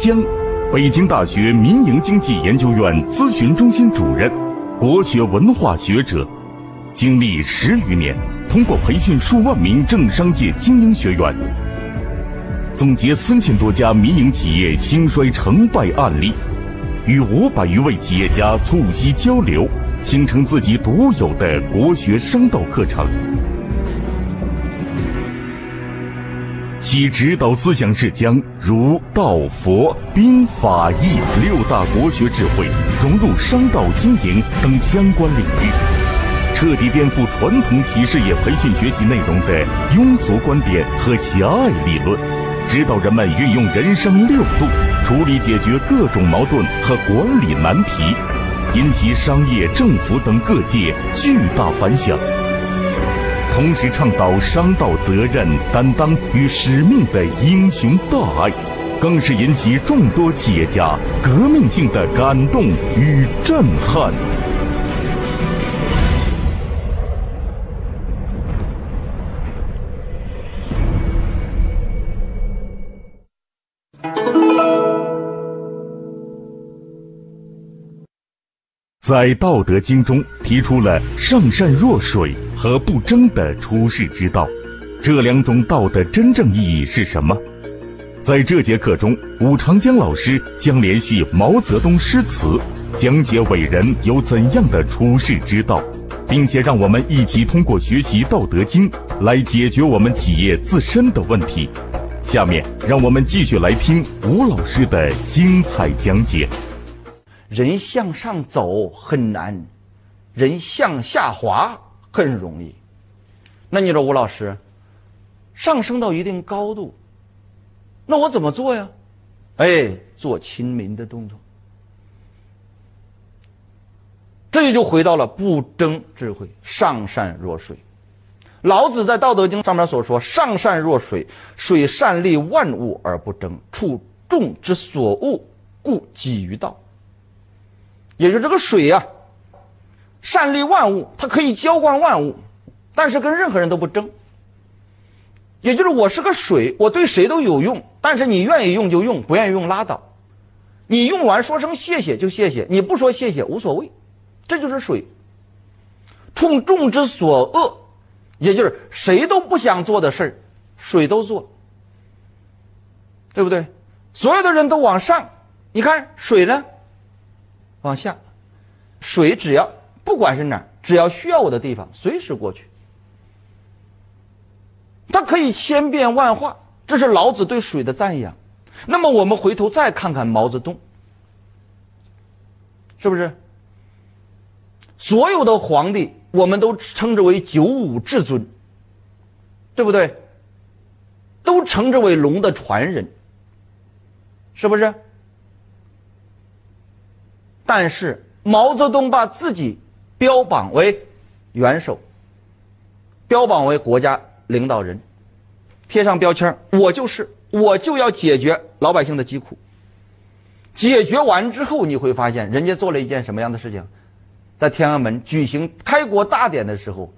长江，北京大学民营经济研究院咨询中心主任，国学文化学者，经历十余年，通过培训数万名政商界精英学员，总结三千多家民营企业兴衰成败案例，与五百余位企业家促膝交流，形成自己独有的国学商道课程。其指导思想是将儒、道、佛、兵、法、义六大国学智慧融入商道经营等相关领域，彻底颠覆传统企事业培训学习内容的庸俗观点和狭隘理论，指导人们运用人生六度处理解决各种矛盾和管理难题，引起商业、政府等各界巨大反响。同时倡导商道责任担当与使命的英雄大爱，更是引起众多企业家革命性的感动与震撼。在《道德经》中提出了上善若水和不争的处世之道，这两种道的真正意义是什么？在这节课中，武长江老师将联系毛泽东诗词，讲解伟人有怎样的处世之道，并且让我们一起通过学习《道德经》来解决我们企业自身的问题。下面，让我们继续来听吴老师的精彩讲解。人向上走很难，人向下滑很容易。那你说吴老师，上升到一定高度，那我怎么做呀？哎，做亲民的动作。这就回到了不争智慧，上善若水。老子在《道德经》上面所说：“上善若水，水善利万物而不争，处众之所恶，故几于道。”也就是这个水呀，善利万物，它可以浇灌万物，但是跟任何人都不争。也就是我是个水，我对谁都有用，但是你愿意用就用，不愿意用拉倒。你用完说声谢谢就谢谢，你不说谢谢无所谓，这就是水。冲众之所恶，也就是谁都不想做的事儿，水都做，对不对？所有的人都往上，你看水呢？往下，水只要不管是哪儿，只要需要我的地方，随时过去。它可以千变万化，这是老子对水的赞扬。那么我们回头再看看毛泽东，是不是？所有的皇帝，我们都称之为九五至尊，对不对？都称之为龙的传人，是不是？但是毛泽东把自己标榜为元首，标榜为国家领导人，贴上标签我就是，我就要解决老百姓的疾苦。解决完之后，你会发现人家做了一件什么样的事情？在天安门举行开国大典的时候，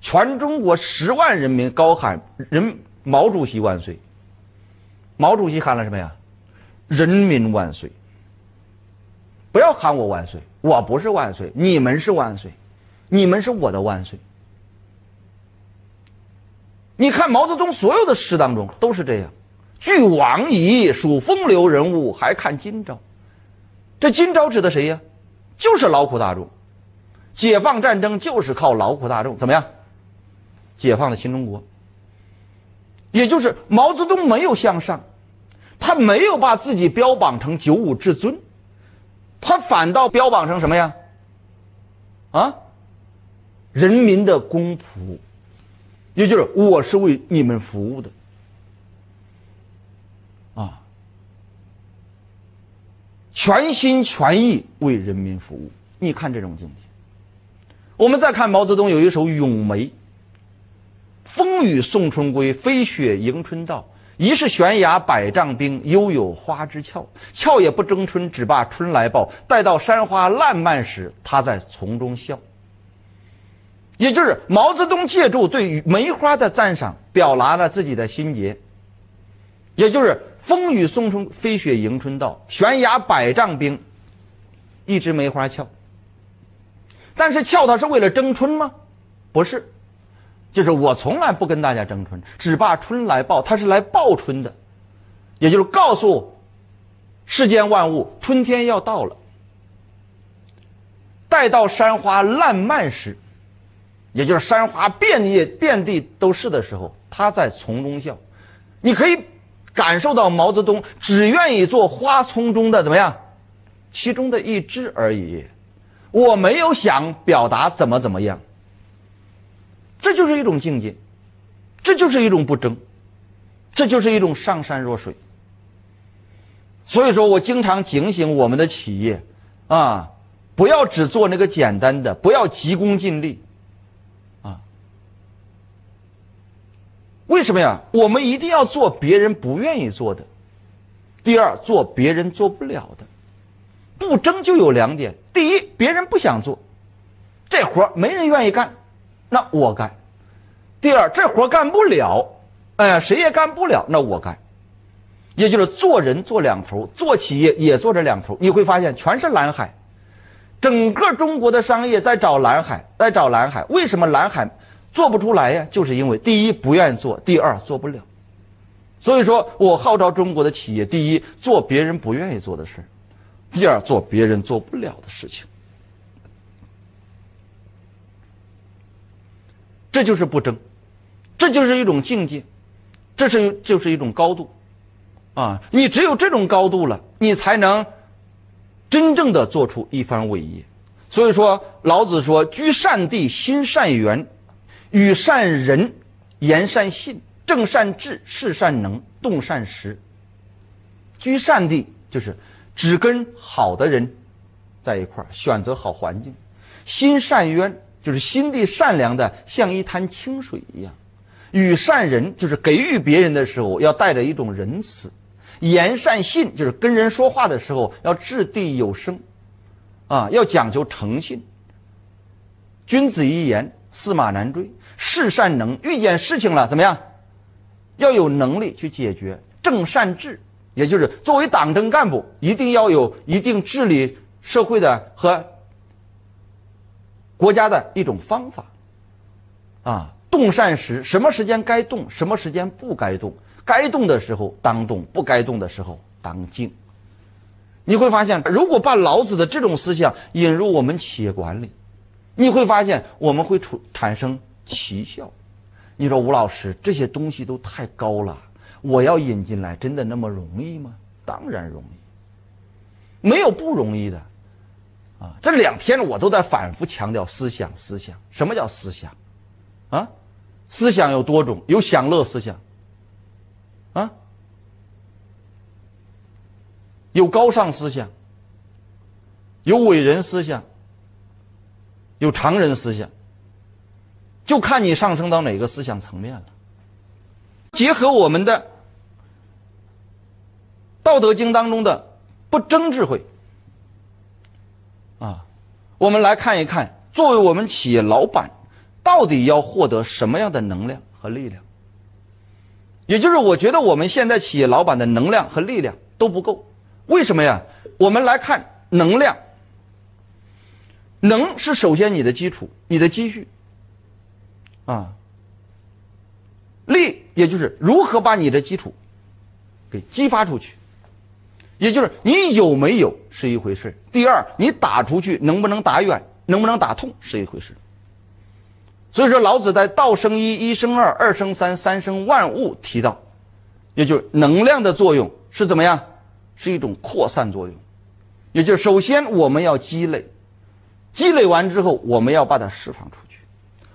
全中国十万人民高喊“人毛主席万岁”。毛主席喊了什么呀？“人民万岁”。不要喊我万岁，我不是万岁，你们是万岁，你们是我的万岁。你看毛泽东所有的诗当中都是这样，俱往矣，数风流人物，还看今朝。这今朝指的谁呀？就是劳苦大众。解放战争就是靠劳苦大众，怎么样？解放了新中国。也就是毛泽东没有向上，他没有把自己标榜成九五至尊。他反倒标榜成什么呀？啊，人民的公仆，也就是我是为你们服务的，啊，全心全意为人民服务。你看这种境界。我们再看毛泽东有一首《咏梅》：“风雨送春归，飞雪迎春到。”疑是悬崖百丈冰，犹有花枝俏。俏也不争春，只把春来报。待到山花烂漫时，他在丛中笑。也就是毛泽东借助对梅花的赞赏，表达了自己的心结。也就是风雨送春，飞雪迎春到，悬崖百丈冰，一枝梅花俏。但是俏它是为了争春吗？不是，就是我从来不跟大家争春，只怕春来报，它是来报春的，也就是告诉世间万物，春天要到了。待到山花烂漫时，也就是山花遍野遍地都是的时候，他在丛中笑。你可以感受到毛泽东只愿意做花丛中的怎么样，其中的一枝而已。我没有想表达怎么怎么样。这就是一种境界，这就是一种不争，这就是一种上善若水。所以说我经常警醒我们的企业，啊。不要只做那个简单的，不要急功近利，啊！为什么呀？我们一定要做别人不愿意做的。第二，做别人做不了的。不争就有两点：第一，别人不想做，这活没人愿意干，那我干；第二，这活干不了，哎，谁也干不了，那我干。也就是做人做两头，做企业也做这两头。你会发现，全是蓝海。整个中国的商业在找蓝海，在找蓝海。为什么蓝海做不出来呀？就是因为第一不愿意做，第二做不了。所以说我号召中国的企业：第一，做别人不愿意做的事；第二，做别人做不了的事情。这就是不争，这就是一种境界，这是就是一种高度啊！你只有这种高度了，你才能。真正的做出一番伟业，所以说老子说：“居善地，心善缘，与善人，言善信，正善治，事善能，动善时。”居善地就是只跟好的人在一块儿，选择好环境；心善渊就是心地善良的，像一滩清水一样；与善人就是给予别人的时候要带着一种仁慈。言善信就是跟人说话的时候要掷地有声，啊，要讲究诚信。君子一言，驷马难追。事善能，遇见事情了怎么样？要有能力去解决。正善治，也就是作为党政干部，一定要有一定治理社会的和国家的一种方法。啊，动善时，什么时间该动，什么时间不该动。该动的时候当动，不该动的时候当静。你会发现，如果把老子的这种思想引入我们企业管理，你会发现我们会出产生奇效。你说吴老师这些东西都太高了，我要引进来真的那么容易吗？当然容易，没有不容易的。啊，这两天我都在反复强调思想，思想。什么叫思想？啊，思想有多种，有享乐思想。啊，有高尚思想，有伟人思想，有常人思想，就看你上升到哪个思想层面了。结合我们的《道德经》当中的不争智慧，我们来看一看，作为我们企业老板，到底要获得什么样的能量和力量？也就是我觉得我们现在企业老板的能量和力量都不够，为什么呀？我们来看能量，能是首先你的基础，你的积蓄，啊，力也就是如何把你的基础给激发出去，也就是你有没有是一回事，第二你打出去能不能打远，能不能打痛是一回事。所以说，老子在“道生一，一生二，二生三，三生万物”提到，也就是能量的作用是怎么样？是一种扩散作用，也就是首先我们要积累，积累完之后我们要把它释放出去。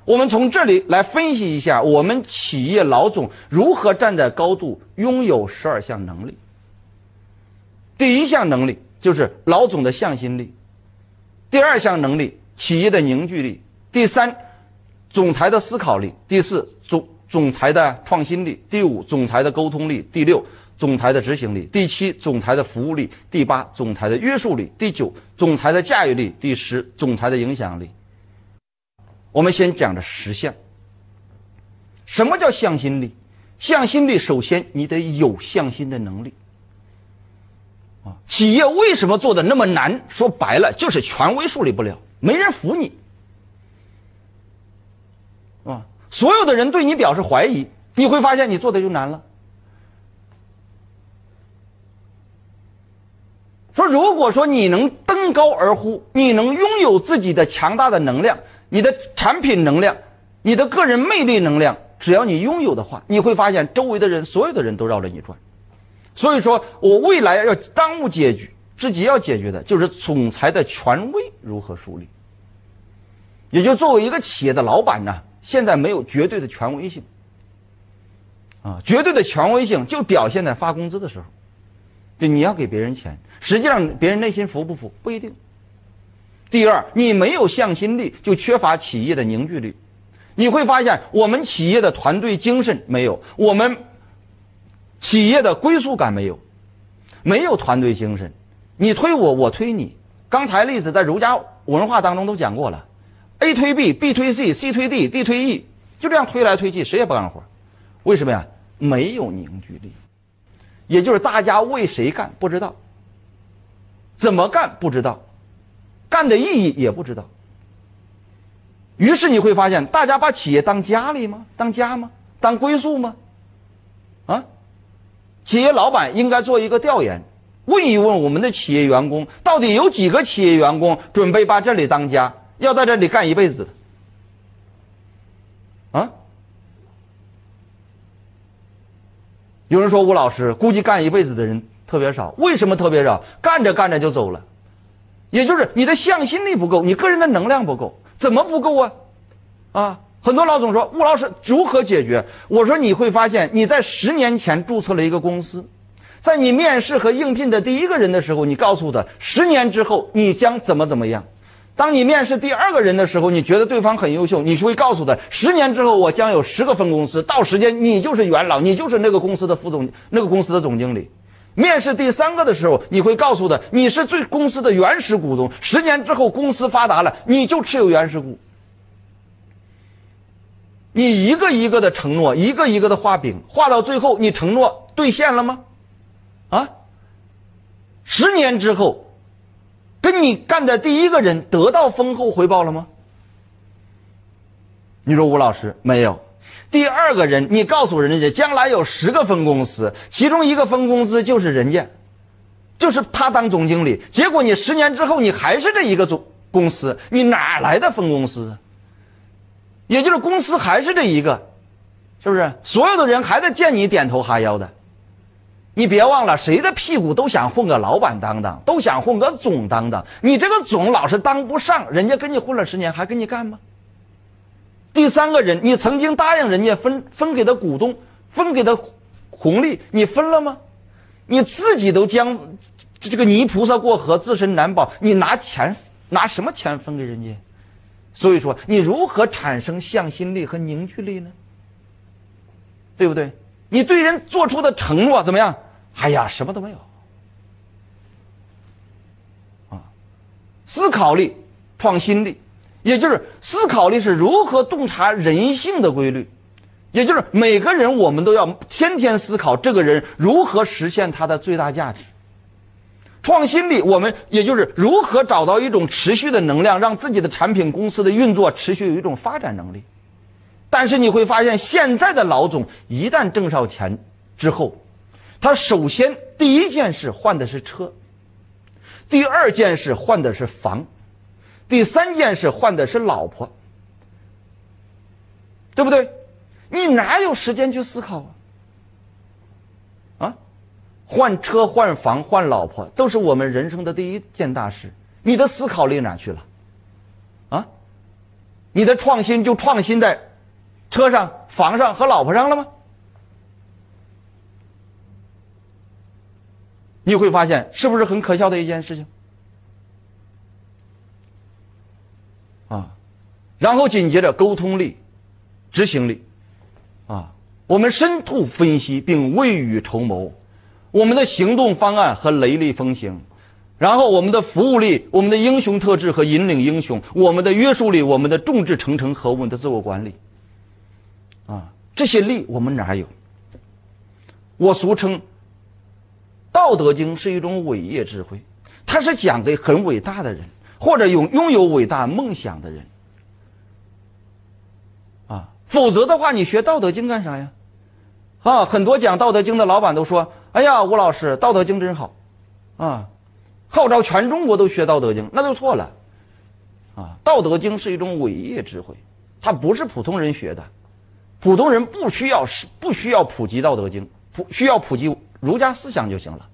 我们从这里来分析一下，我们企业老总如何站在高度拥有十二项能力。第一项能力就是老总的向心力，第二项能力企业的凝聚力，第三。总裁的思考力，第四总总裁的创新力，第五总裁的沟通力，第六总裁的执行力，第七总裁的服务力，第八总裁的约束力，第九总裁的驾驭力，第十总裁的影响力。我们先讲这十项。什么叫向心力？向心力首先你得有向心的能力。啊，企业为什么做的那么难？说白了就是权威树立不了，没人服你。啊，所有的人对你表示怀疑，你会发现你做的就难了。说，如果说你能登高而呼，你能拥有自己的强大的能量，你的产品能量，你的个人魅力能量，只要你拥有的话，你会发现周围的人，所有的人都绕着你转。所以说我未来要当务解决，自己要解决的就是总裁的权威如何树立。也就作为一个企业的老板呢，现在没有绝对的权威性。啊，绝对的权威性就表现在发工资的时候。就你要给别人钱，实际上别人内心服不服不一定。第二，你没有向心力，就缺乏企业的凝聚力。你会发现，我们企业的团队精神没有，我们企业的归属感没有，没有团队精神，你推我，我推你。刚才例子在儒家文化当中都讲过了，A 推 B，B 推 C，C 推 D，D 推 E，就这样推来推去，谁也不干活。为什么呀？没有凝聚力。也就是大家为谁干不知道，怎么干不知道，干的意义也不知道。于是你会发现，大家把企业当家里吗？当家吗？当归宿吗？企业老板应该做一个调研，问一问我们的企业员工，到底有几个企业员工准备把这里当家，要在这里干一辈子的？啊！有人说吴老师估计干一辈子的人特别少，为什么特别少？干着干着就走了，也就是你的向心力不够，你个人的能量不够，怎么不够啊？啊，很多老总说吴老师如何解决？我说你会发现你在十年前注册了一个公司，在你面试和应聘的第一个人的时候，你告诉他十年之后你将怎么怎么样。当你面试第二个人的时候，你觉得对方很优秀，你就会告诉他：十年之后我将有十个分公司，到时间你就是元老，你就是那个公司的副总，那个公司的总经理。面试第三个的时候，你会告诉他：你是最公司的原始股东，十年之后公司发达了，你就持有原始股。你一个一个的承诺，一个一个的画饼，画到最后，你承诺兑现了吗？啊，十年之后。跟你干的第一个人得到丰厚回报了吗？你说吴老师没有。第二个人，你告诉人家将来有十个分公司，其中一个分公司就是人家，就是他当总经理。结果你十年之后，你还是这一个总公司，你哪来的分公司？也就是公司还是这一个，是不是？所有的人还在见你点头哈腰的。你别忘了，谁的屁股都想混个老板当当，都想混个总当当。你这个总老是当不上，人家跟你混了十年，还跟你干吗？第三个人，你曾经答应人家分分给的股东，分给的红利，你分了吗？你自己都将这个泥菩萨过河，自身难保，你拿钱拿什么钱分给人家？所以说，你如何产生向心力和凝聚力呢？对不对？你对人做出的承诺怎么样？哎呀，什么都没有。啊，思考力、创新力，也就是思考力是如何洞察人性的规律，也就是每个人我们都要天天思考这个人如何实现他的最大价值。创新力，我们也就是如何找到一种持续的能量，让自己的产品公司的运作持续有一种发展能力。但是你会发现，现在的老总一旦挣上钱之后，他首先第一件事换的是车，第二件事换的是房，第三件事换的是老婆，对不对？你哪有时间去思考啊？换车、换房、换老婆，都是我们人生的第一件大事。你的思考力哪去了？啊，你的创新就创新在。车上、房上和老婆上了吗？你会发现是不是很可笑的一件事情？啊，然后紧接着沟通力、执行力，啊，我们深度分析并未雨绸缪，我们的行动方案和雷厉风行，然后我们的服务力、我们的英雄特质和引领英雄，我们的约束力、我们的众志成城和我们的自我管理。啊，这些力我们哪有？我俗称《道德经》是一种伟业智慧，它是讲给很伟大的人，或者有拥有伟大梦想的人。啊，否则的话，你学《道德经》干啥呀？啊，很多讲《道德经》的老板都说：“哎呀，吴老师，《道德经》真好，啊，号召全中国都学《道德经》，那就错了。啊，《道德经》是一种伟业智慧，它不是普通人学的，普通人不需要是不需要普及《道德经》，普需要普及儒家思想就行了，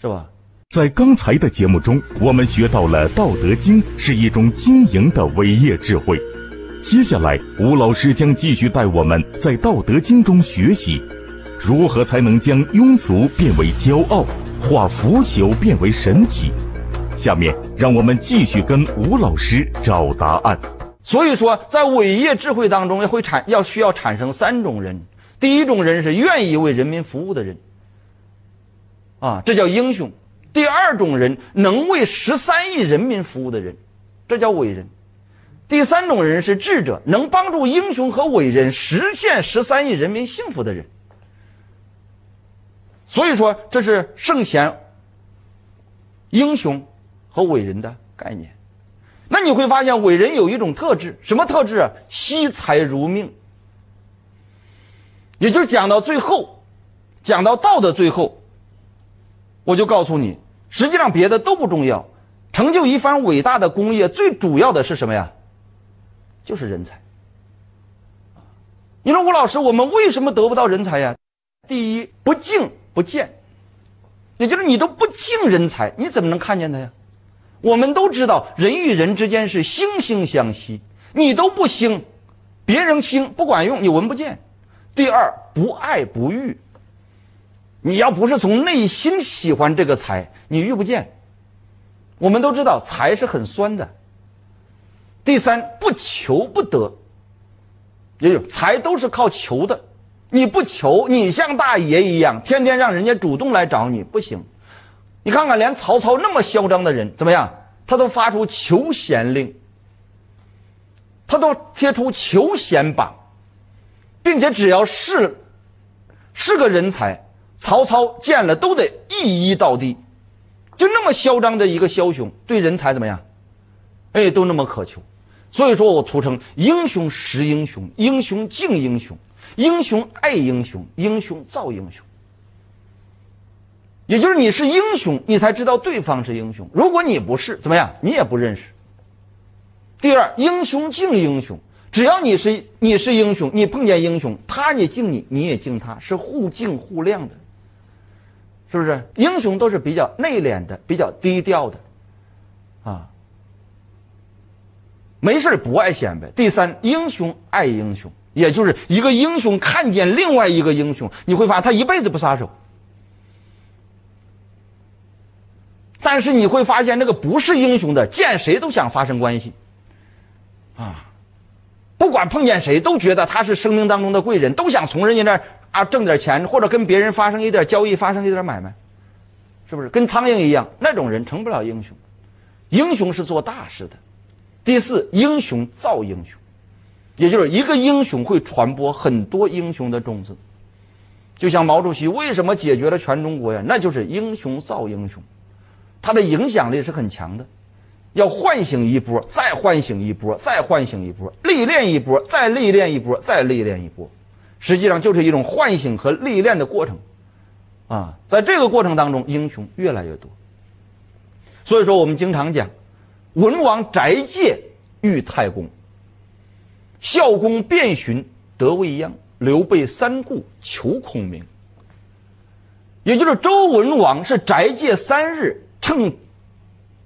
是吧？”在刚才的节目中，我们学到了《道德经》是一种经营的伟业智慧。接下来，吴老师将继续带我们在《道德经》中学习，如何才能将庸俗变为骄傲，化腐朽变为神奇。下面，让我们继续跟吴老师找答案。所以说，在伟业智慧当中，要会产要需要产生三种人。第一种人是愿意为人民服务的人，啊，这叫英雄。第二种人能为十三亿人民服务的人，这叫伟人；第三种人是智者，能帮助英雄和伟人实现十三亿人民幸福的人。所以说，这是圣贤、英雄和伟人的概念。那你会发现，伟人有一种特质，什么特质？惜财如命。也就是讲到最后，讲到道的最后。我就告诉你，实际上别的都不重要，成就一番伟大的工业，最主要的是什么呀？就是人才。你说吴老师，我们为什么得不到人才呀？第一，不敬不见，也就是你都不敬人才，你怎么能看见他呀？我们都知道，人与人之间是惺惺相惜，你都不兴，别人兴不管用，你闻不见。第二，不爱不遇。你要不是从内心喜欢这个财，你遇不见。我们都知道财是很酸的。第三，不求不得，也有财都是靠求的。你不求，你像大爷一样，天天让人家主动来找你，不行。你看看，连曹操那么嚣张的人，怎么样？他都发出求贤令，他都贴出求贤榜，并且只要是是个人才。曹操见了都得一一到地，就那么嚣张的一个枭雄，对人才怎么样？哎，都那么渴求，所以说我俗称英雄识英雄，英雄敬英雄，英雄爱英雄，英雄造英雄。也就是你是英雄，你才知道对方是英雄；如果你不是，怎么样？你也不认识。第二，英雄敬英雄。只要你是你是英雄，你碰见英雄，他也敬你，你也敬他，是互敬互谅的。是不是英雄都是比较内敛的、比较低调的，啊？没事不爱显摆。第三，英雄爱英雄，也就是一个英雄看见另外一个英雄，你会发现他一辈子不撒手。但是你会发现，那个不是英雄的，见谁都想发生关系，啊，不管碰见谁都觉得他是生命当中的贵人，都想从人家那。啊，挣点钱或者跟别人发生一点交易，发生一点买卖，是不是跟苍蝇一样？那种人成不了英雄。英雄是做大事的。第四，英雄造英雄，也就是一个英雄会传播很多英雄的种子。就像毛主席为什么解决了全中国呀？那就是英雄造英雄，他的影响力是很强的。要唤醒一波，再唤醒一波，再唤醒一波，历练一波，再历练一波，再历练一波。实际上就是一种唤醒和历练的过程，啊，在这个过程当中，英雄越来越多。所以说，我们经常讲，文王宅介遇太公，孝公遍寻得未央，刘备三顾求孔明。也就是周文王是宅戒三日，乘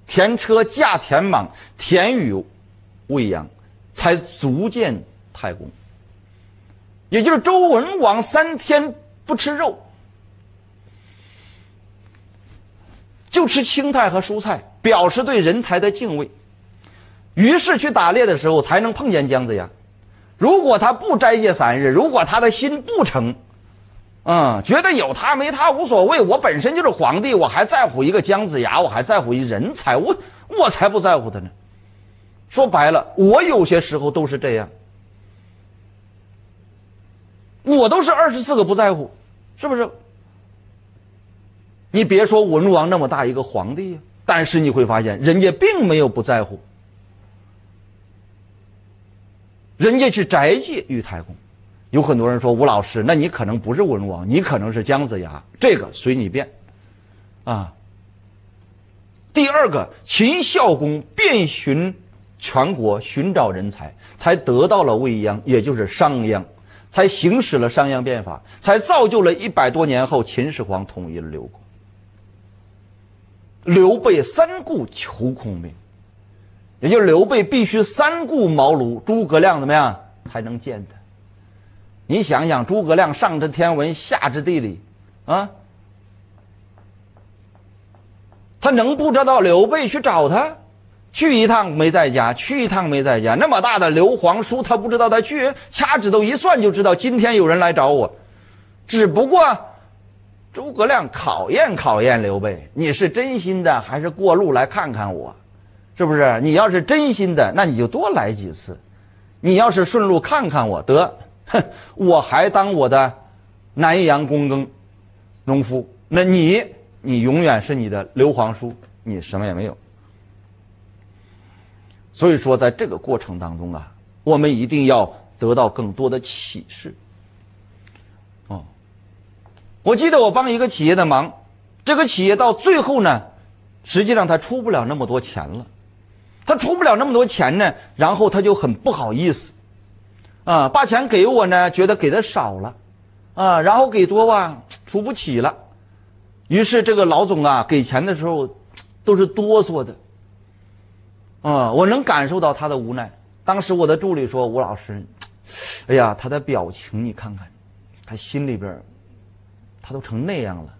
田车驾田蟒，田与未央，才足见太公。也就是周文王三天不吃肉，就吃青菜和蔬菜，表示对人才的敬畏。于是去打猎的时候才能碰见姜子牙。如果他不斋戒三日，如果他的心不诚，嗯，觉得有他没他无所谓，我本身就是皇帝，我还在乎一个姜子牙，我还在乎一人才，我我才不在乎他呢。说白了，我有些时候都是这样。我都是二十四个不在乎，是不是？你别说文王那么大一个皇帝呀，但是你会发现，人家并没有不在乎，人家是斋戒玉太公。有很多人说吴老师，那你可能不是文王，你可能是姜子牙，这个随你便，啊。第二个，秦孝公遍寻全国寻找人才，才得到了未央，也就是商鞅，才行使了商鞅变法，才造就了一百多年后秦始皇统一了六国。刘备三顾求孔明，也就是刘备必须三顾茅庐，诸葛亮怎么样才能见他？你想想，诸葛亮上知天文，下知地理，啊，他能不知道刘备去找他？去一趟没在家，去一趟没在家，那么大的刘皇叔，他不知道他去？掐指头一算就知道，今天有人来找我。只不过，诸葛亮考验考验刘备，你是真心的还是过路来看看我？是不是？你要是真心的，那你就多来几次；你要是顺路看看我，得。哼，我还当我的南阳躬耕农夫，那你你永远是你的刘皇叔，你什么也没有。所以说，在这个过程当中啊，我们一定要得到更多的启示。哦，我记得我帮一个企业的忙，这个企业到最后呢，实际上他出不了那么多钱了，他出不了那么多钱呢，然后他就很不好意思。啊，把钱给我呢，觉得给的少了，啊，然后给多吧，出不起了，于是这个老总啊，给钱的时候都是哆嗦的，啊，我能感受到他的无奈。当时我的助理说：“吴老师，哎呀，他的表情你看看，他心里边，他都成那样了，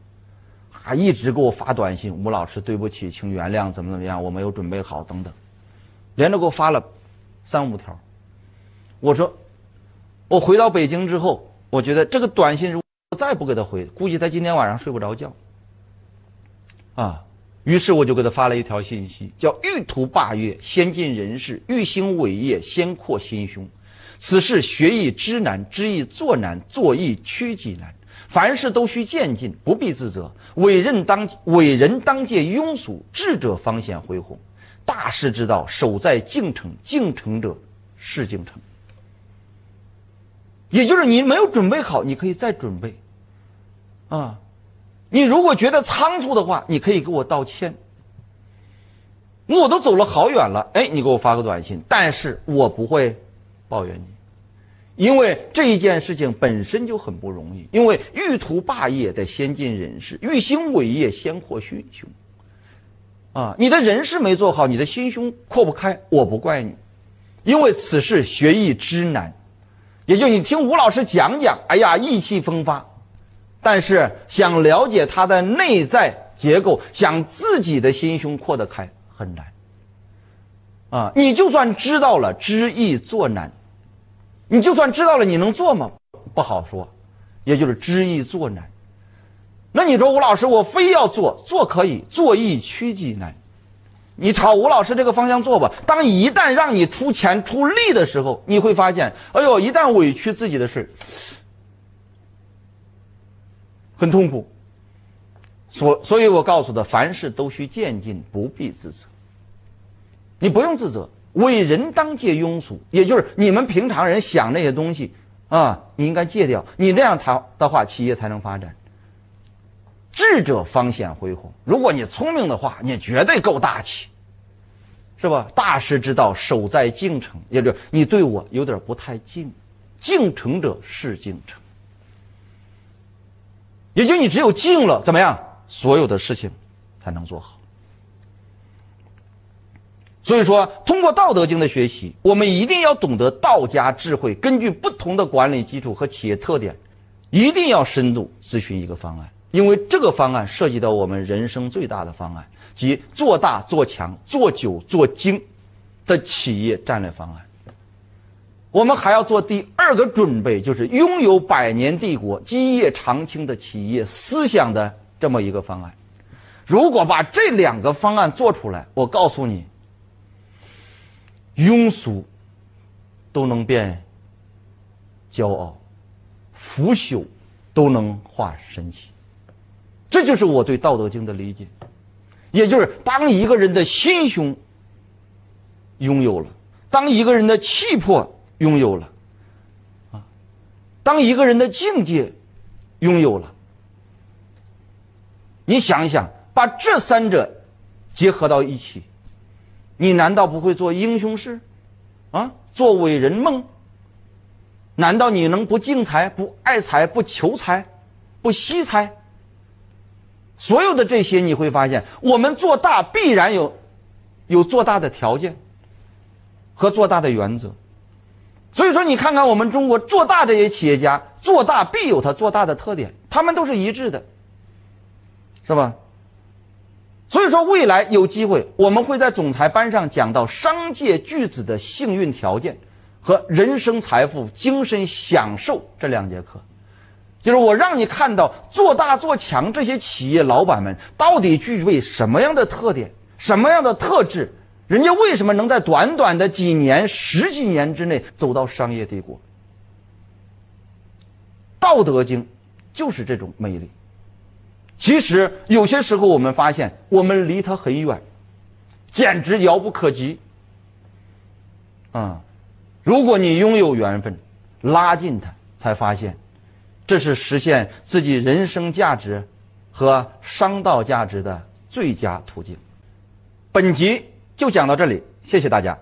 啊一直给我发短信，吴老师对不起，请原谅，怎么怎么样，我没有准备好，等等，连着给我发了三五条。我说。”我回到北京之后，我觉得这个短信如果再不给他回，估计他今天晚上睡不着觉。啊，于是我就给他发了一条信息，叫“欲图霸业，先尽人事；欲兴伟业，先扩心胸。此事学易知难，知易做难，做易趋己难。凡事都需渐进，不必自责。伟任当伟人当戒庸俗，智者方显恢宏。大事之道，守在敬诚，敬诚者事竟成。”也就是你没有准备好，你可以再准备，啊，你如果觉得仓促的话，你可以给我道歉。我都走了好远了，哎，你给我发个短信，但是我不会抱怨你，因为这一件事情本身就很不容易。因为欲图霸业得先尽人事，欲兴伟业先扩心胸。啊，你的人事没做好，你的心胸扩不开，我不怪你，因为此事学艺之难。也就你听吴老师讲讲，哎呀，意气风发，但是想了解他的内在结构，想自己的心胸扩得开很难。啊，你就算知道了，知易做难，你就算知道了，你能做吗？不好说，也就是知易做难。那你说吴老师，我非要做，做可以，做易趋己难。你朝吴老师这个方向做吧。当一旦让你出钱出力的时候，你会发现，哎呦，一旦委屈自己的事，很痛苦。所所以，我告诉他，凡事都需渐进，不必自责。你不用自责，伟人当戒庸俗，也就是你们平常人想那些东西啊，你应该戒掉。你这样谈的话，企业才能发展。智者方显恢宏。如果你聪明的话，你绝对够大气，是吧？大师之道，守在敬诚，也就你对我有点不太敬，敬诚者事竟成。也就你只有敬了，怎么样？所有的事情才能做好。所以说，通过《道德经》的学习，我们一定要懂得道家智慧，根据不同的管理基础和企业特点，一定要深度咨询一个方案。因为这个方案涉及到我们人生最大的方案，即做大做强、做久做精的企业战略方案。我们还要做第二个准备，就是拥有百年帝国、基业长青的企业思想的这么一个方案。如果把这两个方案做出来，我告诉你，庸俗都能变骄傲，腐朽。都能化神奇。这就是我对《道德经》的理解，也就是当一个人的心胸拥有了，当一个人的气魄拥有了，啊，当一个人的境界拥有了，你想一想，把这三者结合到一起，你难道不会做英雄事，啊，做伟人梦？难道你能不敬财、不爱财、不求财、不惜财？所有的这些，你会发现，我们做大必然有有做大的条件和做大的原则。所以说，你看看我们中国做大这些企业家，做大必有他做大的特点，他们都是一致的，是吧？所以说，未来有机会，我们会在总裁班上讲到商界巨子的幸运条件和人生财富、精神享受这两节课。就是我让你看到做大做强这些企业老板们到底具备什么样的特点、什么样的特质，人家为什么能在短短的几年、十几年之内走到商业帝国？《道德经》就是这种魅力。其实有些时候我们发现，我们离它很远，简直遥不可及。啊，如果你拥有缘分，拉近它，才发现。这是实现自己人生价值和商道价值的最佳途径。本集就讲到这里，谢谢大家。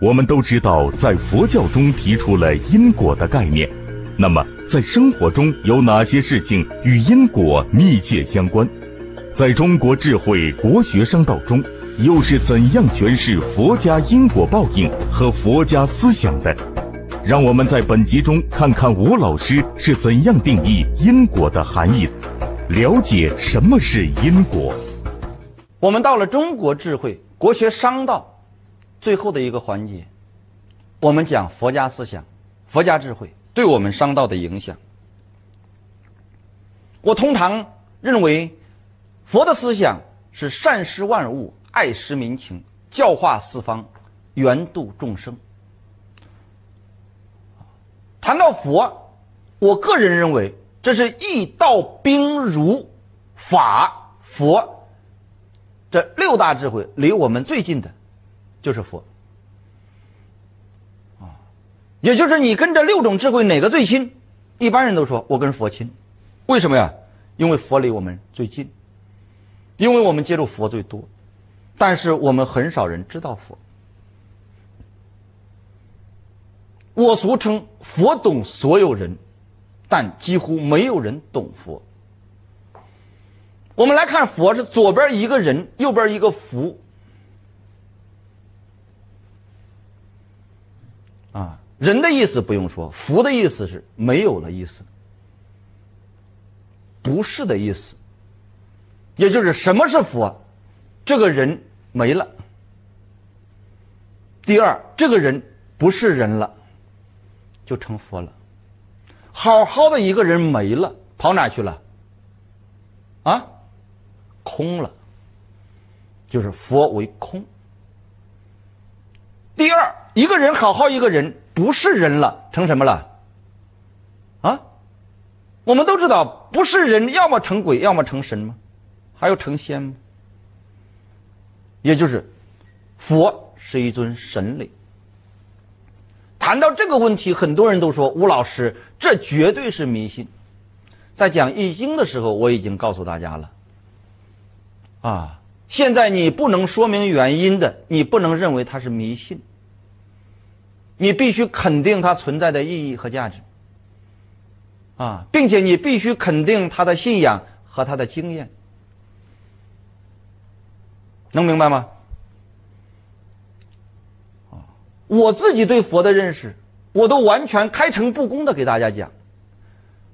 我们都知道，在佛教中提出了因果的概念。那么，在生活中有哪些事情与因果密切相关？在中国智慧国学商道中。又是怎样诠释佛家因果报应和佛家思想的？让我们在本集中看看吴老师是怎样定义因果的含义，了解什么是因果。我们到了中国智慧国学商道最后的一个环节，我们讲佛家思想、佛家智慧对我们商道的影响。我通常认为，佛的思想是善施万物。爱施民情，教化四方，圆度众生。谈到佛，我个人认为，这是易道兵儒法佛这六大智慧离我们最近的，就是佛。啊，也就是你跟这六种智慧哪个最亲？一般人都说我跟佛亲，为什么呀？因为佛离我们最近，因为我们接触佛最多。但是我们很少人知道佛。我俗称佛懂所有人，但几乎没有人懂佛。我们来看佛是左边一个人，右边一个福。啊，人的意思不用说，福的意思是没有了意思，不是的意思，也就是什么是佛？这个人没了。第二，这个人不是人了，就成佛了。好好的一个人没了，跑哪去了？啊，空了，就是佛为空。第二，一个人好好一个人不是人了，成什么了？啊，我们都知道，不是人，要么成鬼，要么成神吗？还有成仙吗？也就是，佛是一尊神灵。谈到这个问题，很多人都说吴老师，这绝对是迷信。在讲《易经》的时候，我已经告诉大家了。啊，现在你不能说明原因的，你不能认为它是迷信。你必须肯定它存在的意义和价值。啊，并且你必须肯定他的信仰和他的经验。能明白吗？啊，我自己对佛的认识，我都完全开诚布公的给大家讲。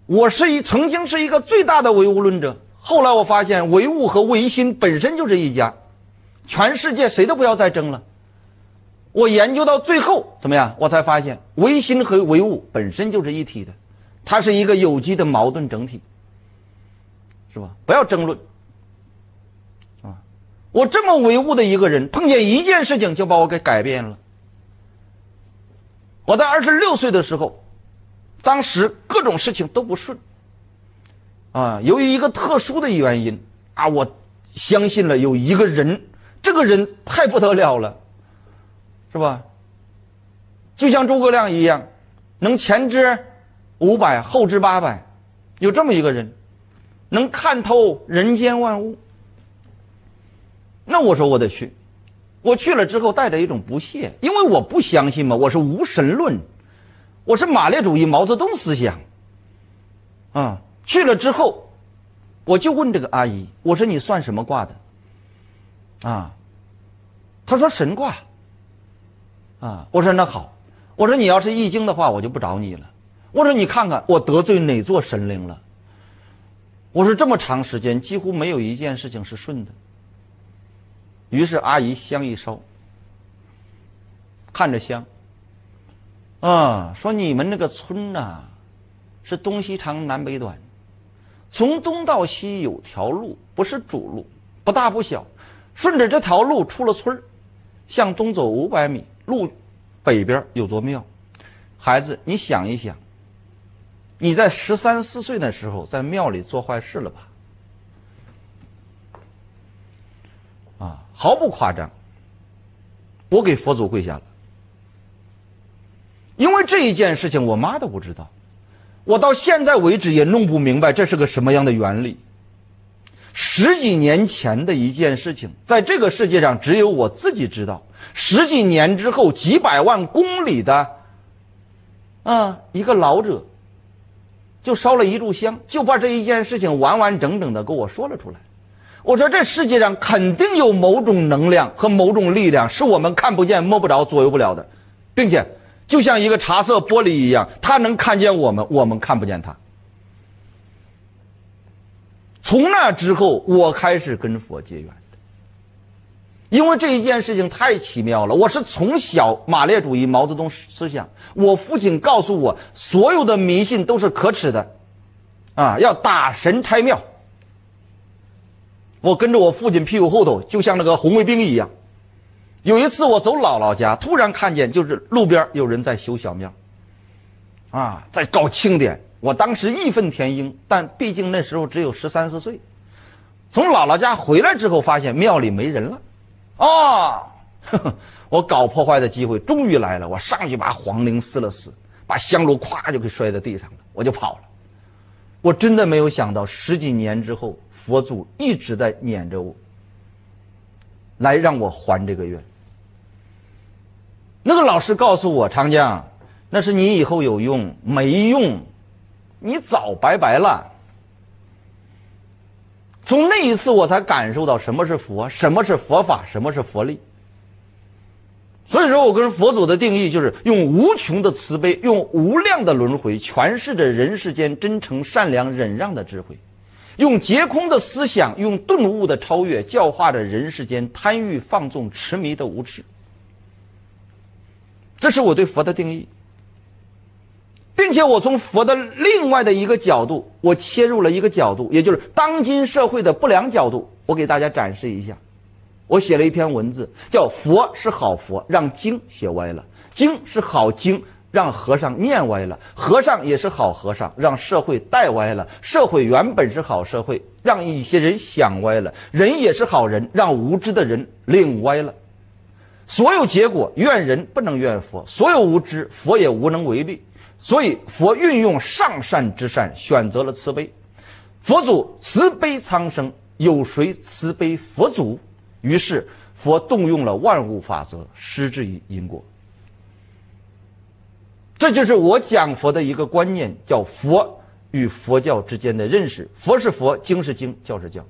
我是一曾经是一个最大的唯物论者，后来我发现唯物和唯心本身就是一家，全世界谁都不要再争了。我研究到最后怎么样？我才发现唯心和唯物本身就是一体的，它是一个有机的矛盾整体，是吧？不要争论。我这么唯物的一个人，碰见一件事情就把我给改变了。我在二十六岁的时候，当时各种事情都不顺，啊，由于一个特殊的原因啊，我相信了有一个人，这个人太不得了了，是吧？就像诸葛亮一样，能前知五百，后知八百，有这么一个人，能看透人间万物。那我说我得去，我去了之后带着一种不屑，因为我不相信嘛，我是无神论，我是马列主义毛泽东思想，啊，去了之后，我就问这个阿姨，我说你算什么卦的？啊，她说神卦。啊，我说那好，我说你要是易经的话，我就不找你了。我说你看看我得罪哪座神灵了？我说这么长时间几乎没有一件事情是顺的。于是阿姨香一烧，看着香，啊，说你们那个村呐，是东西长南北短，从东到西有条路，不是主路，不大不小，顺着这条路出了村，向东走五百米，路北边有座庙。孩子，你想一想，你在十三四岁的时候在庙里做坏事了吧？毫不夸张，我给佛祖跪下了，因为这一件事情，我妈都不知道，我到现在为止也弄不明白这是个什么样的原理。十几年前的一件事情，在这个世界上只有我自己知道。十几年之后，几百万公里的，啊，一个老者，就烧了一炷香，就把这一件事情完完整整的给我说了出来。我说这世界上肯定有某种能量和某种力量是我们看不见、摸不着、左右不了的，并且就像一个茶色玻璃一样，它能看见我们，我们看不见它。从那之后，我开始跟佛结缘的，因为这一件事情太奇妙了。我是从小马列主义、毛泽东思想，我父亲告诉我，所有的迷信都是可耻的，啊，要打神拆庙。我跟着我父亲屁股后头，就像那个红卫兵一样。有一次我走姥姥家，突然看见就是路边有人在修小庙，啊，在搞庆典。我当时义愤填膺，但毕竟那时候只有十三四岁。从姥姥家回来之后，发现庙里没人了，啊，我搞破坏的机会终于来了。我上去把黄铃撕了撕，把香炉咵就给摔在地上了，我就跑了。我真的没有想到，十几年之后。佛祖一直在撵着我，来让我还这个愿。那个老师告诉我：“长江，那是你以后有用，没用，你早拜拜了。”从那一次，我才感受到什么是佛，什么是佛法，什么是佛力。所以说我跟佛祖的定义就是用无穷的慈悲，用无量的轮回，诠释着人世间真诚、善良、忍让的智慧。用劫空的思想，用顿悟的超越，教化着人世间贪欲、放纵、痴迷的无知。这是我对佛的定义，并且我从佛的另外的一个角度，我切入了一个角度，也就是当今社会的不良角度，我给大家展示一下。我写了一篇文字，叫“佛是好佛，让经写歪了；经是好经。”让和尚念歪了，和尚也是好和尚，让社会带歪了；社会原本是好社会，让一些人想歪了；人也是好人，让无知的人领歪了。所有结果怨人不能怨佛，所有无知佛也无能为力。所以佛运用上善之善，选择了慈悲。佛祖慈悲苍生，有谁慈悲佛祖？于是佛动用了万物法则，施之于因果。这就是我讲佛的一个观念，叫佛与佛教之间的认识。佛是佛，经是经，教是教。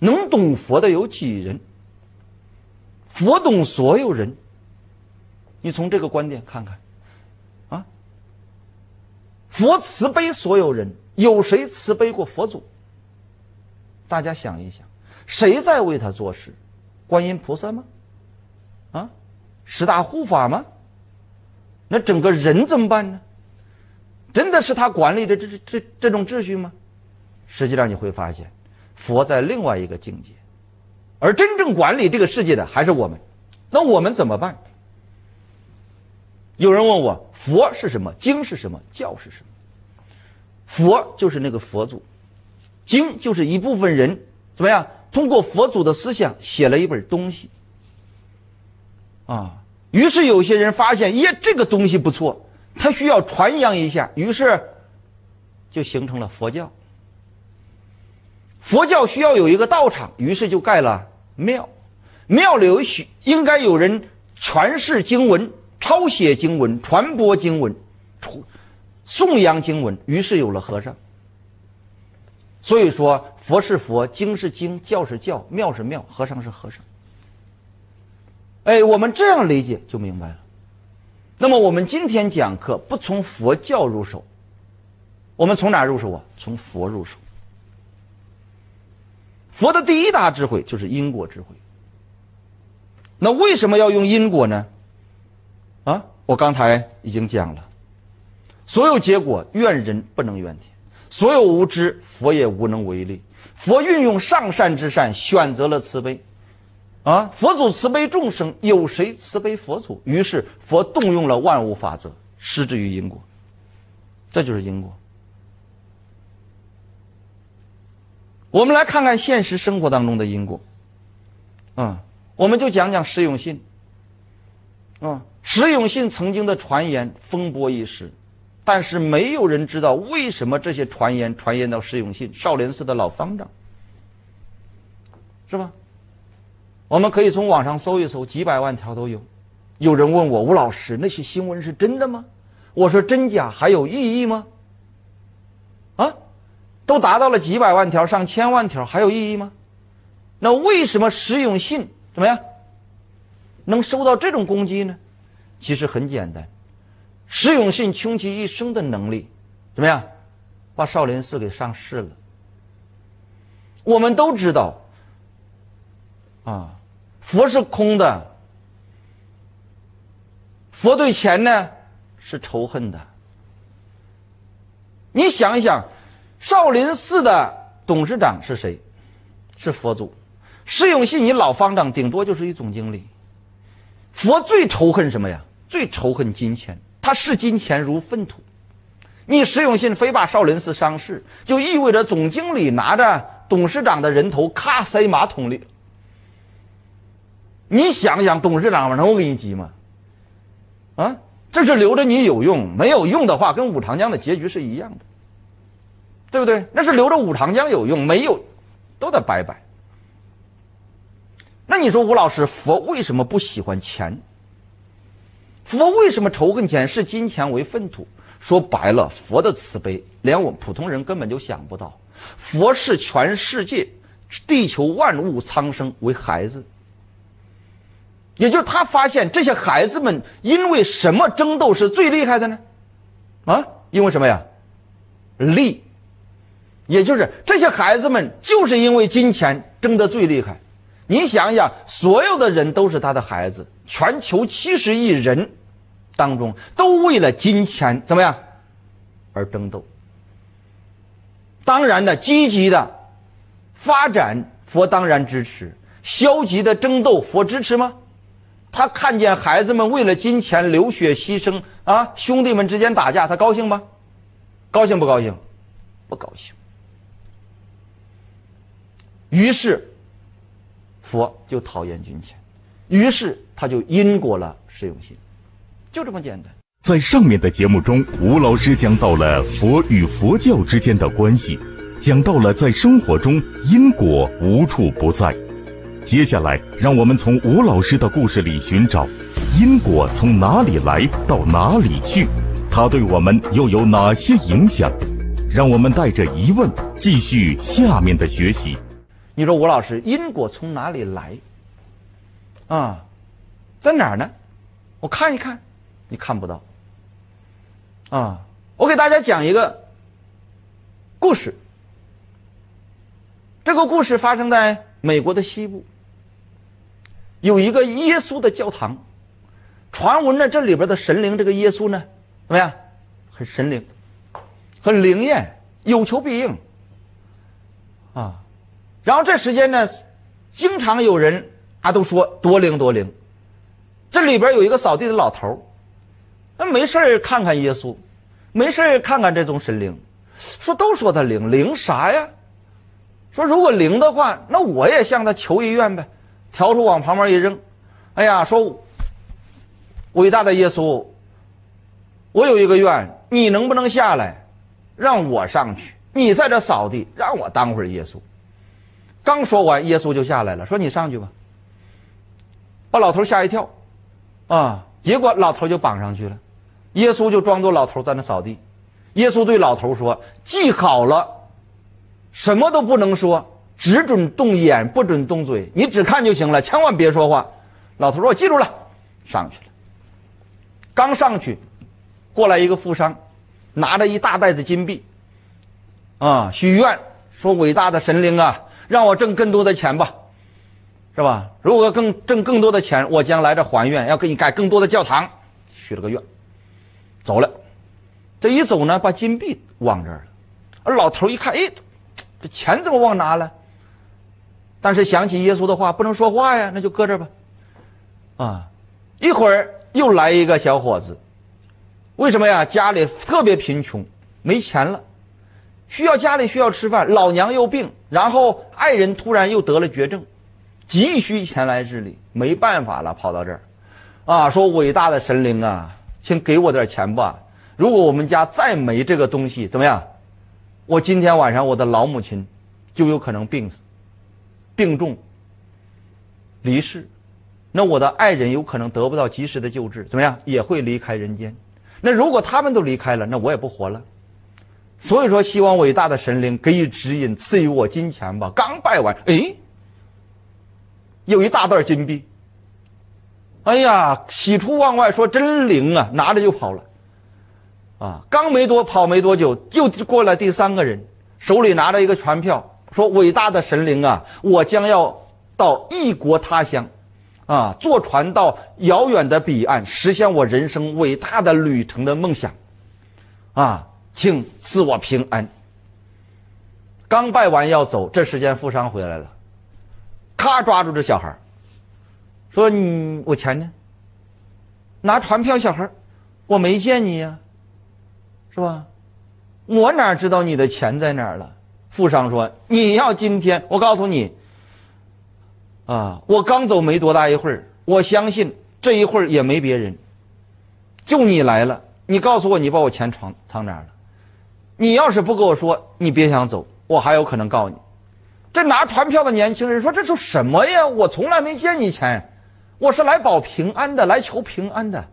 能懂佛的有几人？佛懂所有人。你从这个观点看看，啊，佛慈悲所有人，有谁慈悲过佛祖？大家想一想，谁在为他做事？观音菩萨吗？啊，十大护法吗？那整个人怎么办呢？真的是他管理的这这这这种秩序吗？实际上你会发现，佛在另外一个境界，而真正管理这个世界的还是我们。那我们怎么办？有人问我，佛是什么？经是什么？教是什么？佛就是那个佛祖，经就是一部分人怎么样？通过佛祖的思想写了一本东西。啊，于是有些人发现，耶，这个东西不错，他需要传扬一下，于是就形成了佛教。佛教需要有一个道场，于是就盖了庙。庙里有许应该有人传世经文、抄写经文、传播经文、颂扬经文，于是有了和尚。所以说，佛是佛，经是经，教是教，庙是庙，和尚是和尚。哎，我们这样理解就明白了。那么，我们今天讲课不从佛教入手，我们从哪入手啊？从佛入手。佛的第一大智慧就是因果智慧。那为什么要用因果呢？啊，我刚才已经讲了，所有结果怨人不能怨天，所有无知佛也无能为力。佛运用上善之善，选择了慈悲，啊，佛祖慈悲众生，有谁慈悲佛祖？于是佛动用了万物法则，施之于因果，这就是因果。我们来看看现实生活当中的因果，啊，我们就讲讲石永信，啊，石永信曾经的传言风波一时，但是没有人知道为什么这些传言传言到石永信，少林寺的老方丈，是吧？我们可以从网上搜一搜，几百万条都有。有人问我吴老师，那些新闻是真的吗？我说真假还有意义吗？啊？都达到了几百万条、上千万条，还有意义吗？那为什么石永信怎么样能受到这种攻击呢？其实很简单，石永信穷其一生的能力怎么样，把少林寺给上市了。我们都知道，啊，佛是空的，佛对钱呢是仇恨的。你想一想。少林寺的董事长是谁？是佛祖。释永信，你老方丈，顶多就是一总经理。佛最仇恨什么呀？最仇恨金钱，他视金钱如粪土。你释永信非把少林寺上市，就意味着总经理拿着董事长的人头，咔塞马桶里。你想想，董事长能给你急吗？啊，这是留着你有用，没有用的话，跟武长江的结局是一样的。对不对？那是留着武长江有用，没有，都得拜拜。那你说吴老师，佛为什么不喜欢钱？佛为什么仇恨钱？视金钱为粪土？说白了，佛的慈悲，连我们普通人根本就想不到。佛视全世界、地球万物苍生为孩子，也就是他发现这些孩子们因为什么争斗是最厉害的呢？啊，因为什么呀？利。也就是这些孩子们就是因为金钱争得最厉害，你想想，所有的人都是他的孩子，全球七十亿人当中都为了金钱怎么样而争斗。当然的，积极的发展佛当然支持，消极的争斗佛支持吗？他看见孩子们为了金钱流血牺牲啊，兄弟们之间打架，他高兴吗？高兴不高兴？不高兴。于是，佛就讨厌金钱，于是他就因果了实用性，就这么简单。在上面的节目中，吴老师讲到了佛与佛教之间的关系，讲到了在生活中因果无处不在。接下来，让我们从吴老师的故事里寻找因果从哪里来到哪里去，它对我们又有哪些影响？让我们带着疑问继续下面的学习。你说吴老师，因果从哪里来？啊，在哪儿呢？我看一看，你看不到。啊，我给大家讲一个故事。这个故事发生在美国的西部，有一个耶稣的教堂。传闻呢，这里边的神灵，这个耶稣呢，怎么样？很神灵，很灵验，有求必应。啊。然后这时间呢，经常有人啊都说多灵多灵。这里边有一个扫地的老头那没事看看耶稣，没事看看这种神灵，说都说他灵灵啥呀？说如果灵的话，那我也向他求一愿呗，笤帚往旁边一扔，哎呀，说伟大的耶稣，我有一个愿，你能不能下来，让我上去？你在这扫地，让我当会儿耶稣。刚说完，耶稣就下来了，说你上去吧，把老头吓一跳，啊，结果老头就绑上去了，耶稣就装作老头在那扫地，耶稣对老头说：“记好了。”什么都不能说，只准动眼，不准动嘴。你只看就行了，千万别说话。老头说：“我记住了。”上去了。刚上去，过来一个富商，拿着一大袋子金币，啊，许愿说：“伟大的神灵啊，让我挣更多的钱吧，是吧？如果更挣更多的钱，我将来这还愿，要给你盖更多的教堂。”许了个愿，走了。这一走呢，把金币忘这儿了。而老头一看，哎。这钱怎么忘拿了？但是想起耶稣的话，不能说话呀，那就搁这吧。啊，一会儿又来一个小伙子，为什么呀？家里特别贫穷，没钱了，需要家里需要吃饭，老娘又病，然后爱人突然又得了绝症，急需前来治理，没办法了，跑到这儿，啊，说伟大的神灵啊，请给我点钱吧。如果我们家再没这个东西，怎么样？我今天晚上我的老母亲就有可能病死，病重离世，那我的爱人有可能得不到及时的救治，怎么样也会离开人间。那如果他们都离开了，那我也不活了。所以说，希望伟大的神灵给予指引，赐予我金钱吧。刚拜完，哎，有一大袋金币。哎呀，喜出望外，说真灵啊，拿着就跑了。啊，刚没多跑没多久，又过来第三个人，手里拿着一个船票，说：“伟大的神灵啊，我将要到异国他乡，啊，坐船到遥远的彼岸，实现我人生伟大的旅程的梦想，啊，请赐我平安。”刚拜完要走，这时间富商回来了，咔抓住这小孩说：“你我钱呢？拿船票，小孩我没见你呀。”是吧？我哪知道你的钱在哪儿了？富商说：“你要今天，我告诉你，啊，我刚走没多大一会儿，我相信这一会儿也没别人，就你来了。你告诉我，你把我钱藏藏哪儿了？你要是不跟我说，你别想走，我还有可能告你。”这拿船票的年轻人说：“这是什么呀？我从来没见你钱，我是来保平安的，来求平安的，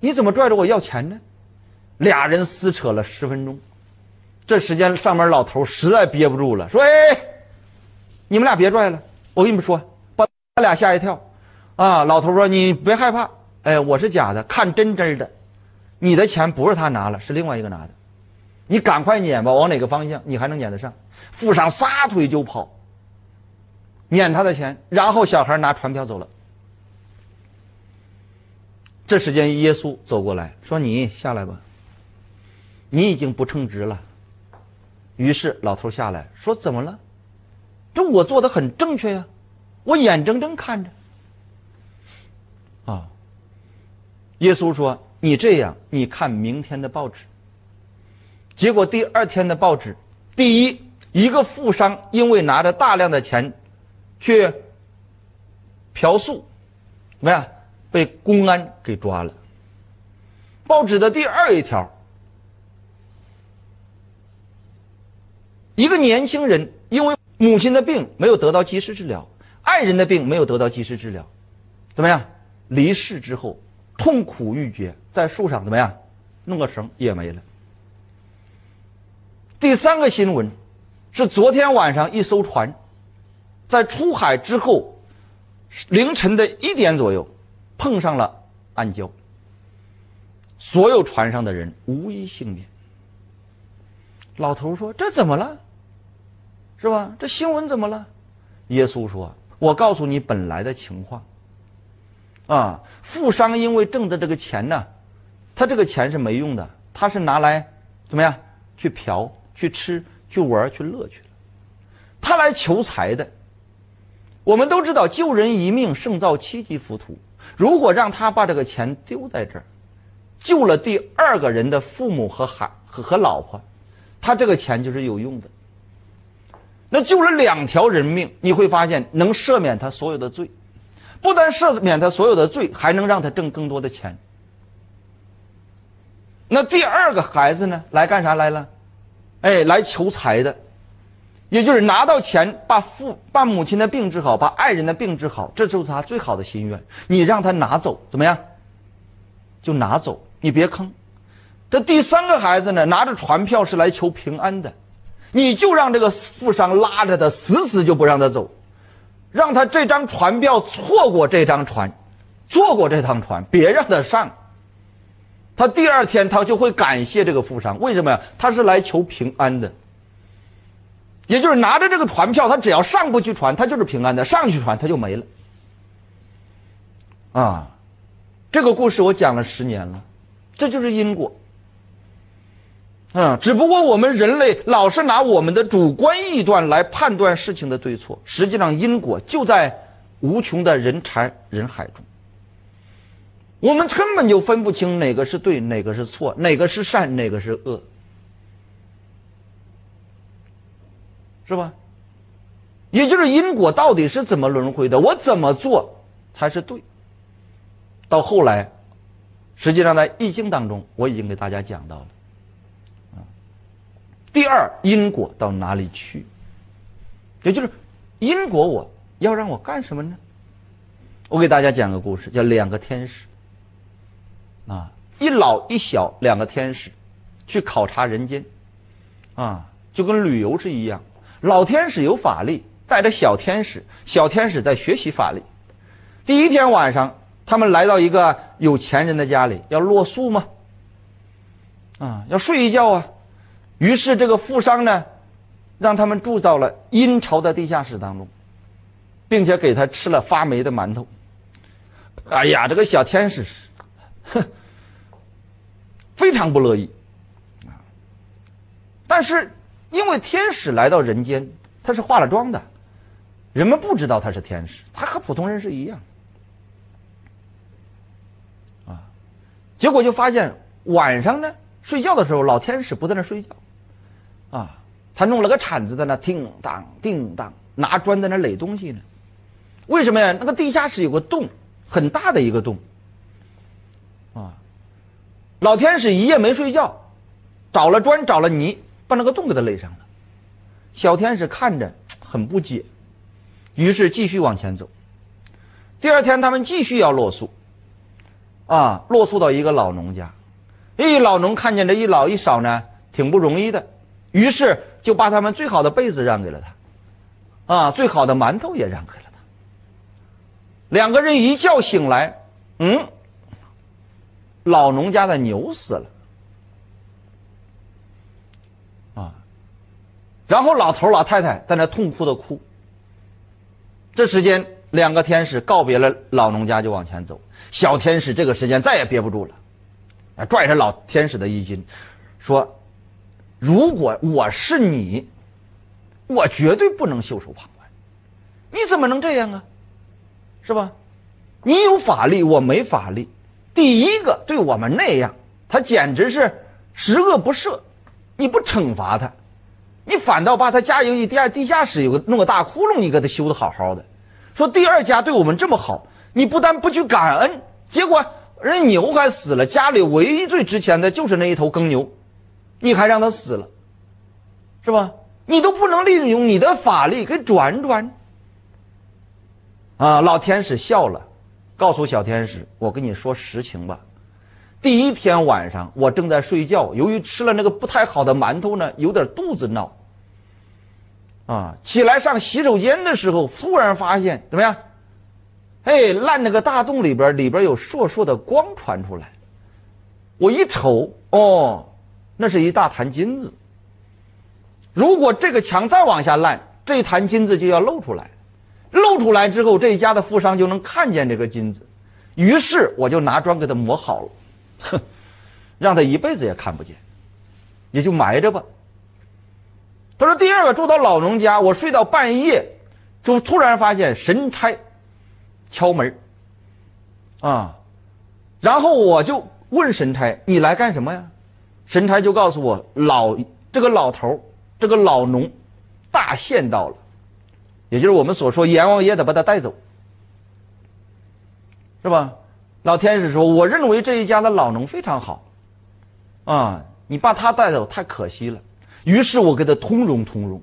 你怎么拽着我要钱呢？”俩人撕扯了十分钟，这时间上面老头实在憋不住了，说：“哎，你们俩别拽了，我跟你们说，把他俩吓一跳。”啊，老头说：“你别害怕，哎，我是假的，看真真的，你的钱不是他拿了，是另外一个拿的，你赶快撵吧，往哪个方向你还能撵得上？”富商撒腿就跑，撵他的钱，然后小孩拿船票走了。这时间耶稣走过来说：“你下来吧。”你已经不称职了。于是老头下来说：“怎么了？这我做的很正确呀，我眼睁睁看着。”啊，耶稣说：“你这样，你看明天的报纸。”结果第二天的报纸，第一，一个富商因为拿着大量的钱去嫖宿，怎么样，被公安给抓了。报纸的第二一条。一个年轻人因为母亲的病没有得到及时治疗，爱人的病没有得到及时治疗，怎么样？离世之后痛苦欲绝，在树上怎么样？弄个绳也没了。第三个新闻是昨天晚上一艘船在出海之后凌晨的一点左右碰上了暗礁，所有船上的人无一幸免。老头说：“这怎么了？”是吧？这新闻怎么了？耶稣说：“我告诉你本来的情况。啊，富商因为挣的这个钱呢，他这个钱是没用的，他是拿来怎么样？去嫖、去吃、去玩、去乐去了。他来求财的。我们都知道，救人一命胜造七级浮屠。如果让他把这个钱丢在这儿，救了第二个人的父母和孩和和老婆，他这个钱就是有用的。那救了两条人命，你会发现能赦免他所有的罪，不但赦免他所有的罪，还能让他挣更多的钱。那第二个孩子呢？来干啥来了？哎，来求财的，也就是拿到钱把父把母亲的病治好，把爱人的病治好，这就是他最好的心愿。你让他拿走怎么样？就拿走，你别坑。这第三个孩子呢，拿着船票是来求平安的。你就让这个富商拉着他，死死就不让他走，让他这张船票错过这张船，错过这趟船，别让他上。他第二天他就会感谢这个富商，为什么呀？他是来求平安的，也就是拿着这个船票，他只要上不去船，他就是平安的；上去船，他就没了。啊，这个故事我讲了十年了，这就是因果。嗯，只不过我们人类老是拿我们的主观臆断来判断事情的对错，实际上因果就在无穷的人才人海中。我们根本就分不清哪个是对，哪个是错，哪个是善，哪个是恶，是吧？也就是因果到底是怎么轮回的？我怎么做才是对？到后来，实际上在《易经》当中，我已经给大家讲到了。第二，因果到哪里去？也就是因果，我要让我干什么呢？我给大家讲个故事，叫两个天使。啊，一老一小两个天使去考察人间，啊，就跟旅游是一样。老天使有法力，带着小天使，小天使在学习法力。第一天晚上，他们来到一个有钱人的家里，要落宿吗？啊，要睡一觉啊。于是，这个富商呢，让他们住到了阴潮的地下室当中，并且给他吃了发霉的馒头。哎呀，这个小天使，哼，非常不乐意。但是，因为天使来到人间，他是化了妆的，人们不知道他是天使，他和普通人是一样。啊，结果就发现晚上呢，睡觉的时候，老天使不在那睡觉。啊，他弄了个铲子在那叮当叮当，拿砖在那垒东西呢。为什么呀？那个地下室有个洞，很大的一个洞。啊，老天使一夜没睡觉，找了砖找了泥，把那个洞给他垒上了。小天使看着很不解，于是继续往前走。第二天他们继续要落宿，啊，落宿到一个老农家。一老农看见这一老一少呢，挺不容易的。于是就把他们最好的被子让给了他，啊，最好的馒头也让给了他。两个人一觉醒来，嗯，老农家的牛死了，啊，然后老头老太太在那痛哭的哭。这时间，两个天使告别了老农家，就往前走。小天使这个时间再也憋不住了，拽着老天使的衣襟，说。如果我是你，我绝对不能袖手旁观。你怎么能这样啊？是吧？你有法力，我没法力。第一个对我们那样，他简直是十恶不赦。你不惩罚他，你反倒把他家有一第二地下室有个弄个大窟窿，你给他修的好好的。说第二家对我们这么好，你不但不去感恩，结果人牛还死了，家里唯一最值钱的就是那一头耕牛。你还让他死了，是吧？你都不能利用你的法力给转转。啊，老天使笑了，告诉小天使：“我跟你说实情吧。第一天晚上，我正在睡觉，由于吃了那个不太好的馒头呢，有点肚子闹。啊，起来上洗手间的时候，忽然发现怎么样？哎，烂那个大洞里边，里边有烁烁的光传出来。我一瞅，哦。”那是一大坛金子。如果这个墙再往下烂，这一坛金子就要露出来。露出来之后，这一家的富商就能看见这个金子。于是我就拿砖给他磨好了，哼，让他一辈子也看不见，也就埋着吧。他说：“第二个住到老农家，我睡到半夜，就突然发现神差敲门，啊，然后我就。”问神差：“你来干什么呀？”神差就告诉我：“老这个老头这个老农，大限到了，也就是我们所说阎王爷得把他带走，是吧？”老天使说：“我认为这一家的老农非常好，啊，你把他带走太可惜了。”于是我给他通融通融，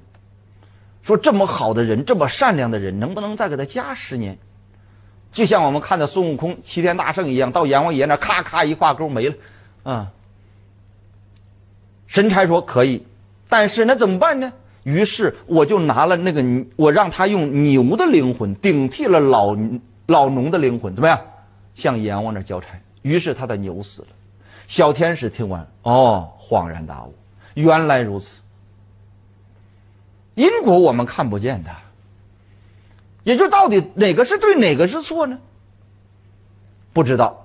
说：“这么好的人，这么善良的人，能不能再给他加十年？”就像我们看的孙悟空齐天大圣一样，到阎王爷那咔咔一挂钩没了，啊！神差说可以，但是那怎么办呢？于是我就拿了那个，我让他用牛的灵魂顶替了老老农的灵魂，怎么样？向阎王那交差。于是他的牛死了。小天使听完，哦，恍然大悟，原来如此。因果我们看不见的。也就到底哪个是对，哪个是错呢？不知道。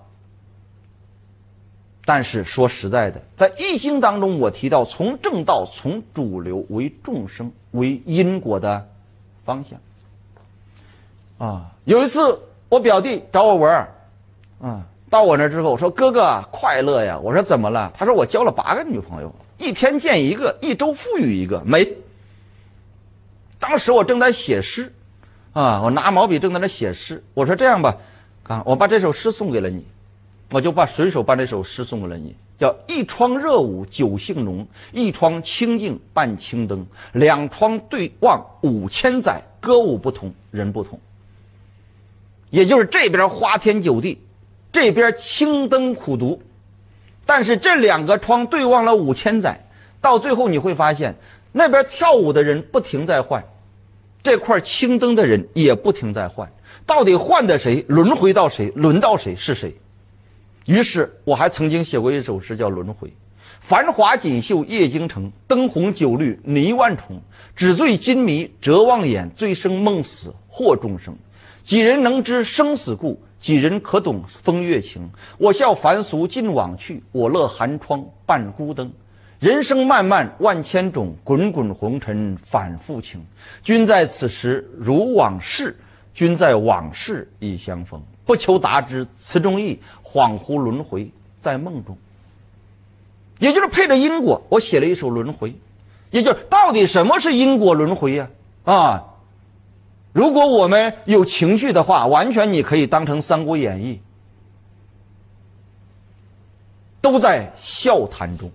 但是说实在的，在易经当中，我提到从正道、从主流为众生为因果的方向。啊，有一次我表弟找我玩儿，啊，到我那之后我说：“哥哥快乐呀！”我说：“怎么了？”他说：“我交了八个女朋友，一天见一个，一周富裕一个，没。”当时我正在写诗。啊！我拿毛笔正在那写诗。我说这样吧，啊，我把这首诗送给了你，我就把随手把这首诗送给了你，叫“一窗热舞酒兴浓，一窗清静伴青灯，两窗对望五千载，歌舞不同，人不同。”也就是这边花天酒地，这边青灯苦读，但是这两个窗对望了五千载，到最后你会发现，那边跳舞的人不停在换。这块青灯的人也不停在换，到底换的谁？轮回到谁？轮到谁是谁？于是我还曾经写过一首诗，叫《轮回》。繁华锦绣夜京城，灯红酒绿霓万重。纸醉金迷折望眼，醉生梦死惑众生。几人能知生死故？几人可懂风月情？我笑凡俗尽往去，我乐寒窗伴孤灯。人生漫漫万千种，滚滚红尘反复情。君在此时如往事，君在往事已相逢。不求达之词中意，恍惚轮回在梦中。也就是配着因果，我写了一首轮回。也就是到底什么是因果轮回呀？啊，如果我们有情绪的话，完全你可以当成《三国演义》，都在笑谈中。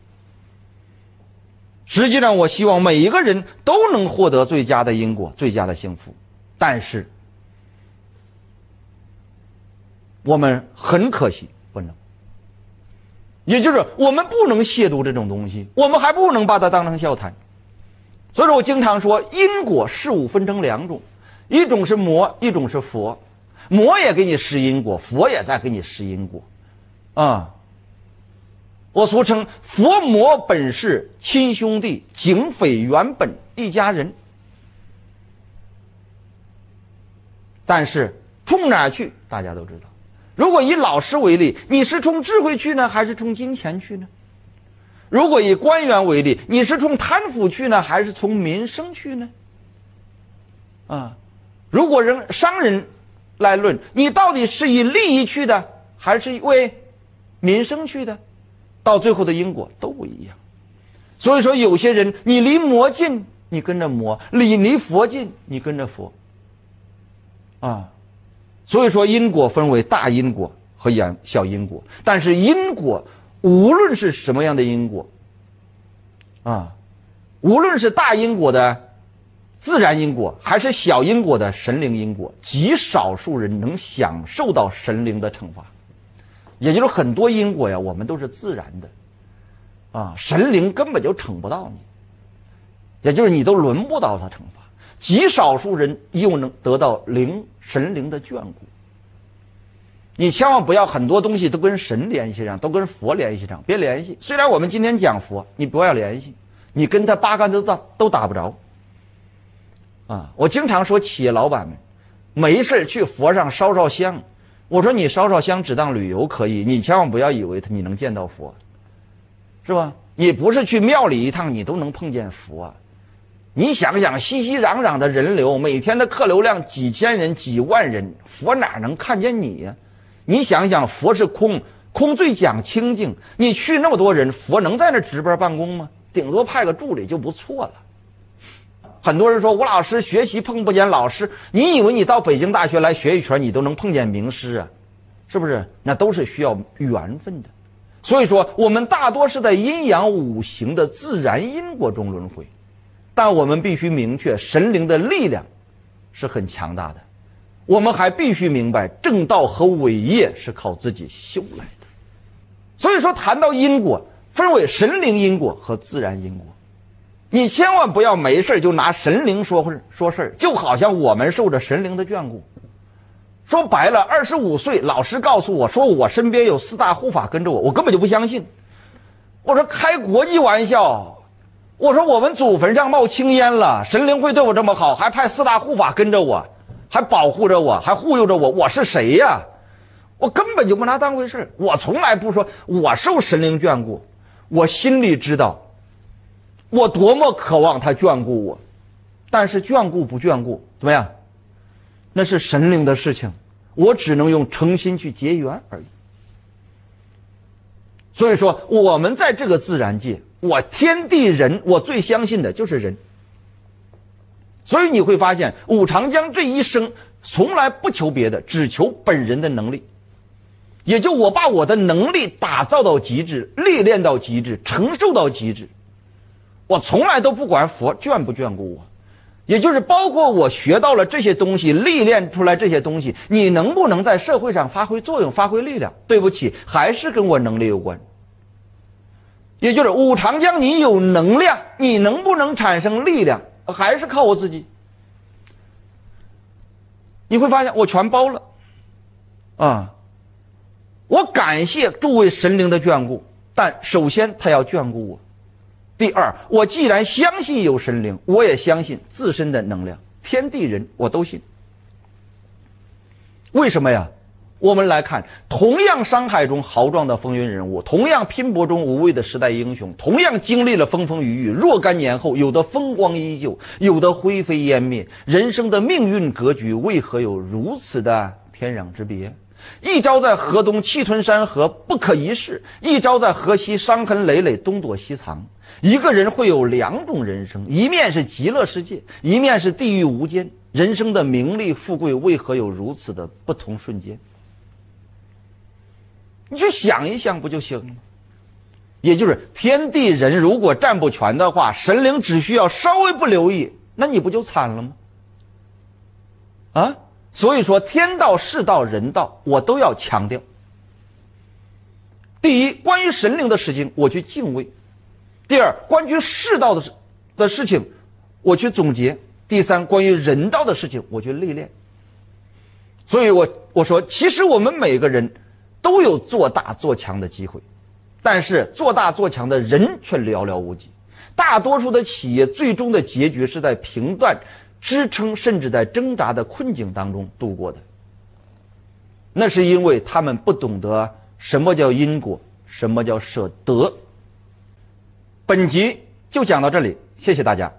实际上，我希望每一个人都能获得最佳的因果、最佳的幸福，但是我们很可惜不能。也就是我们不能亵渎这种东西，我们还不能把它当成笑谈。所以说我经常说，因果事物分成两种，一种是魔，一种是佛。魔也给你施因果，佛也在给你施因果，啊。我俗称佛魔本是亲兄弟，警匪原本一家人。但是冲哪儿去，大家都知道。如果以老师为例，你是冲智慧去呢，还是冲金钱去呢？如果以官员为例，你是冲贪腐去呢，还是从民生去呢？啊，如果人商人来论，你到底是以利益去的，还是为民生去的？到最后的因果都不一样，所以说有些人你离魔近，你跟着魔；你离佛近，你跟着佛。啊，所以说因果分为大因果和小小因果，但是因果无论是什么样的因果，啊，无论是大因果的自然因果，还是小因果的神灵因果，极少数人能享受到神灵的惩罚。也就是很多因果呀，我们都是自然的，啊，神灵根本就惩不到你，也就是你都轮不到他惩罚。极少数人又能得到灵神灵的眷顾。你千万不要很多东西都跟神联系上，都跟佛联系上，别联系。虽然我们今天讲佛，你不要联系，你跟他八竿子打都打不着。啊，我经常说企业老板们，没事去佛上烧烧香。我说你烧烧香只当旅游可以，你千万不要以为你能见到佛，是吧？你不是去庙里一趟，你都能碰见佛啊！你想想，熙熙攘攘的人流，每天的客流量几千人、几万人，佛哪能看见你呀？你想想，佛是空，空最讲清净。你去那么多人，佛能在那值班办公吗？顶多派个助理就不错了。很多人说吴老师学习碰不见老师，你以为你到北京大学来学一圈，你都能碰见名师啊？是不是？那都是需要缘分的。所以说，我们大多是在阴阳五行的自然因果中轮回，但我们必须明确，神灵的力量是很强大的。我们还必须明白，正道和伟业是靠自己修来的。所以说，谈到因果，分为神灵因果和自然因果。你千万不要没事就拿神灵说事说事儿，就好像我们受着神灵的眷顾。说白了，二十五岁，老师告诉我说我身边有四大护法跟着我，我根本就不相信。我说开国际玩笑，我说我们祖坟上冒青烟了，神灵会对我这么好，还派四大护法跟着我，还保护着我，还护佑着我，我是谁呀？我根本就不拿当回事我从来不说我受神灵眷顾，我心里知道。我多么渴望他眷顾我，但是眷顾不眷顾怎么样？那是神灵的事情，我只能用诚心去结缘而已。所以说，我们在这个自然界，我天地人，我最相信的就是人。所以你会发现，武长江这一生从来不求别的，只求本人的能力，也就我把我的能力打造到极致，历练到极致，承受到极致。我从来都不管佛眷不眷顾我，也就是包括我学到了这些东西，历练出来这些东西，你能不能在社会上发挥作用、发挥力量？对不起，还是跟我能力有关。也就是五长江，你有能量，你能不能产生力量，还是靠我自己。你会发现我全包了，啊，我感谢诸位神灵的眷顾，但首先他要眷顾我。第二，我既然相信有神灵，我也相信自身的能量，天地人我都信。为什么呀？我们来看，同样山海中豪壮的风云人物，同样拼搏中无畏的时代英雄，同样经历了风风雨雨，若干年后，有的风光依旧，有的灰飞烟灭，人生的命运格局为何有如此的天壤之别？一朝在河东气吞山河，不可一世；一朝在河西伤痕累累，东躲西藏。一个人会有两种人生，一面是极乐世界，一面是地狱无间。人生的名利富贵为何有如此的不同瞬间？你去想一想不就行了吗？也就是天地人如果占不全的话，神灵只需要稍微不留意，那你不就惨了吗？啊，所以说天道、世道、人道，我都要强调。第一，关于神灵的事情，我去敬畏。第二，关于世道的事的事情，我去总结；第三，关于人道的事情，我去历练。所以，我我说，其实我们每个人都有做大做强的机会，但是做大做强的人却寥寥无几。大多数的企业最终的结局是在平淡、支撑，甚至在挣扎的困境当中度过的。那是因为他们不懂得什么叫因果，什么叫舍得。本集就讲到这里，谢谢大家。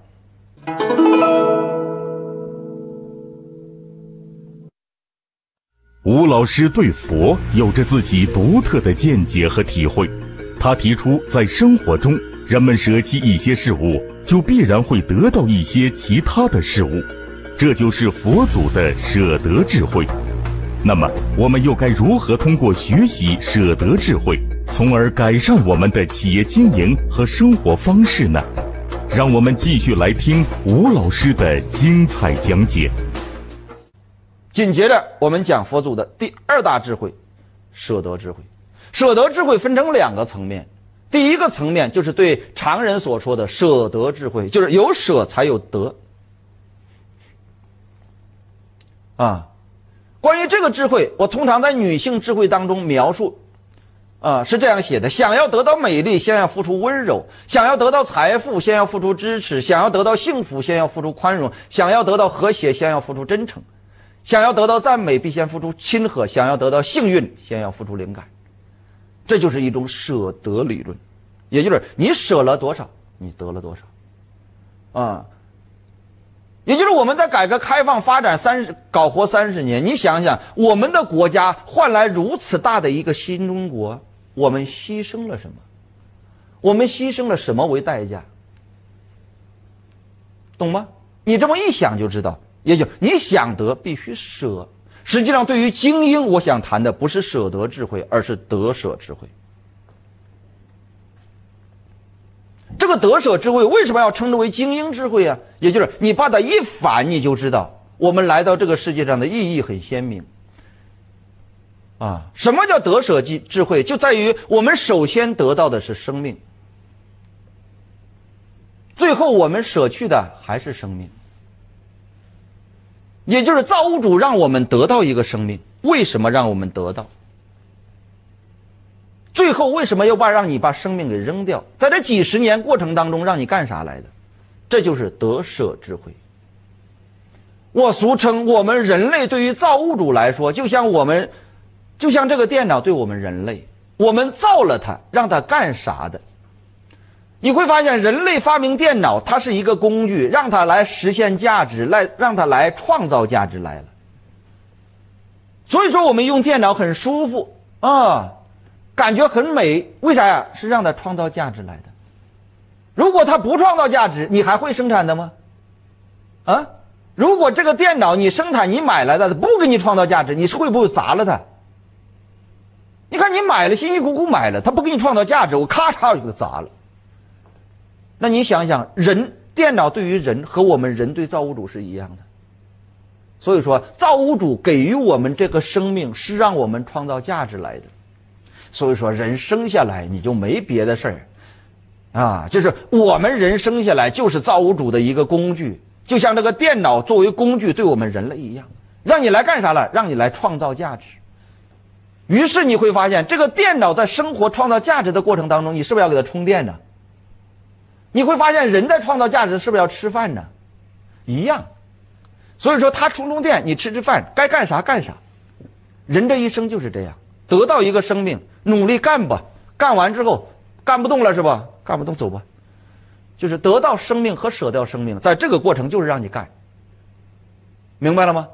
吴老师对佛有着自己独特的见解和体会，他提出，在生活中，人们舍弃一些事物，就必然会得到一些其他的事物，这就是佛祖的舍得智慧。那么，我们又该如何通过学习舍得智慧？从而改善我们的企业经营和生活方式呢？让我们继续来听吴老师的精彩讲解。紧接着，我们讲佛祖的第二大智慧——舍得智慧。舍得智慧分成两个层面，第一个层面就是对常人所说的舍得智慧，就是有舍才有得。啊，关于这个智慧，我通常在女性智慧当中描述。啊，是这样写的：想要得到美丽，先要付出温柔；想要得到财富，先要付出支持；想要得到幸福，先要付出宽容；想要得到和谐，先要付出真诚；想要得到赞美，必先付出亲和；想要得到幸运，先要付出灵感。这就是一种舍得理论，也就是你舍了多少，你得了多少。啊，也就是我们在改革开放发展三十搞活三十年，你想想，我们的国家换来如此大的一个新中国，我们牺牲了什么？我们牺牲了什么为代价？懂吗？你这么一想就知道，也就你想得必须舍。实际上，对于精英，我想谈的不是舍得智慧，而是得舍智慧。这个得舍智慧为什么要称之为精英智慧啊？也就是你把它一反，你就知道我们来到这个世界上的意义很鲜明。啊，什么叫得舍智智慧？就在于我们首先得到的是生命，最后我们舍去的还是生命。也就是造物主让我们得到一个生命，为什么让我们得到？最后为什么又把让你把生命给扔掉？在这几十年过程当中，让你干啥来的？这就是得舍智慧。我俗称我们人类对于造物主来说，就像我们，就像这个电脑对我们人类，我们造了它，让它干啥的？你会发现，人类发明电脑，它是一个工具，让它来实现价值，来让它来创造价值来了。所以说，我们用电脑很舒服啊。感觉很美，为啥呀？是让它创造价值来的。如果它不创造价值，你还会生产的吗？啊？如果这个电脑你生产你买来的不给你创造价值，你是会不会砸了它？你看你买了，辛辛苦苦买了，它不给你创造价值，我咔嚓我就给它砸了。那你想想，人电脑对于人和我们人对造物主是一样的。所以说，造物主给予我们这个生命，是让我们创造价值来的。所以说，人生下来你就没别的事儿，啊，就是我们人生下来就是造物主的一个工具，就像这个电脑作为工具对我们人类一样，让你来干啥了？让你来创造价值。于是你会发现，这个电脑在生活创造价值的过程当中，你是不是要给它充电呢？你会发现，人在创造价值是不是要吃饭呢？一样。所以说，他充充电，你吃吃饭，该干啥干啥。人这一生就是这样，得到一个生命。努力干吧，干完之后干不动了是吧？干不动走吧，就是得到生命和舍掉生命，在这个过程就是让你干，明白了吗？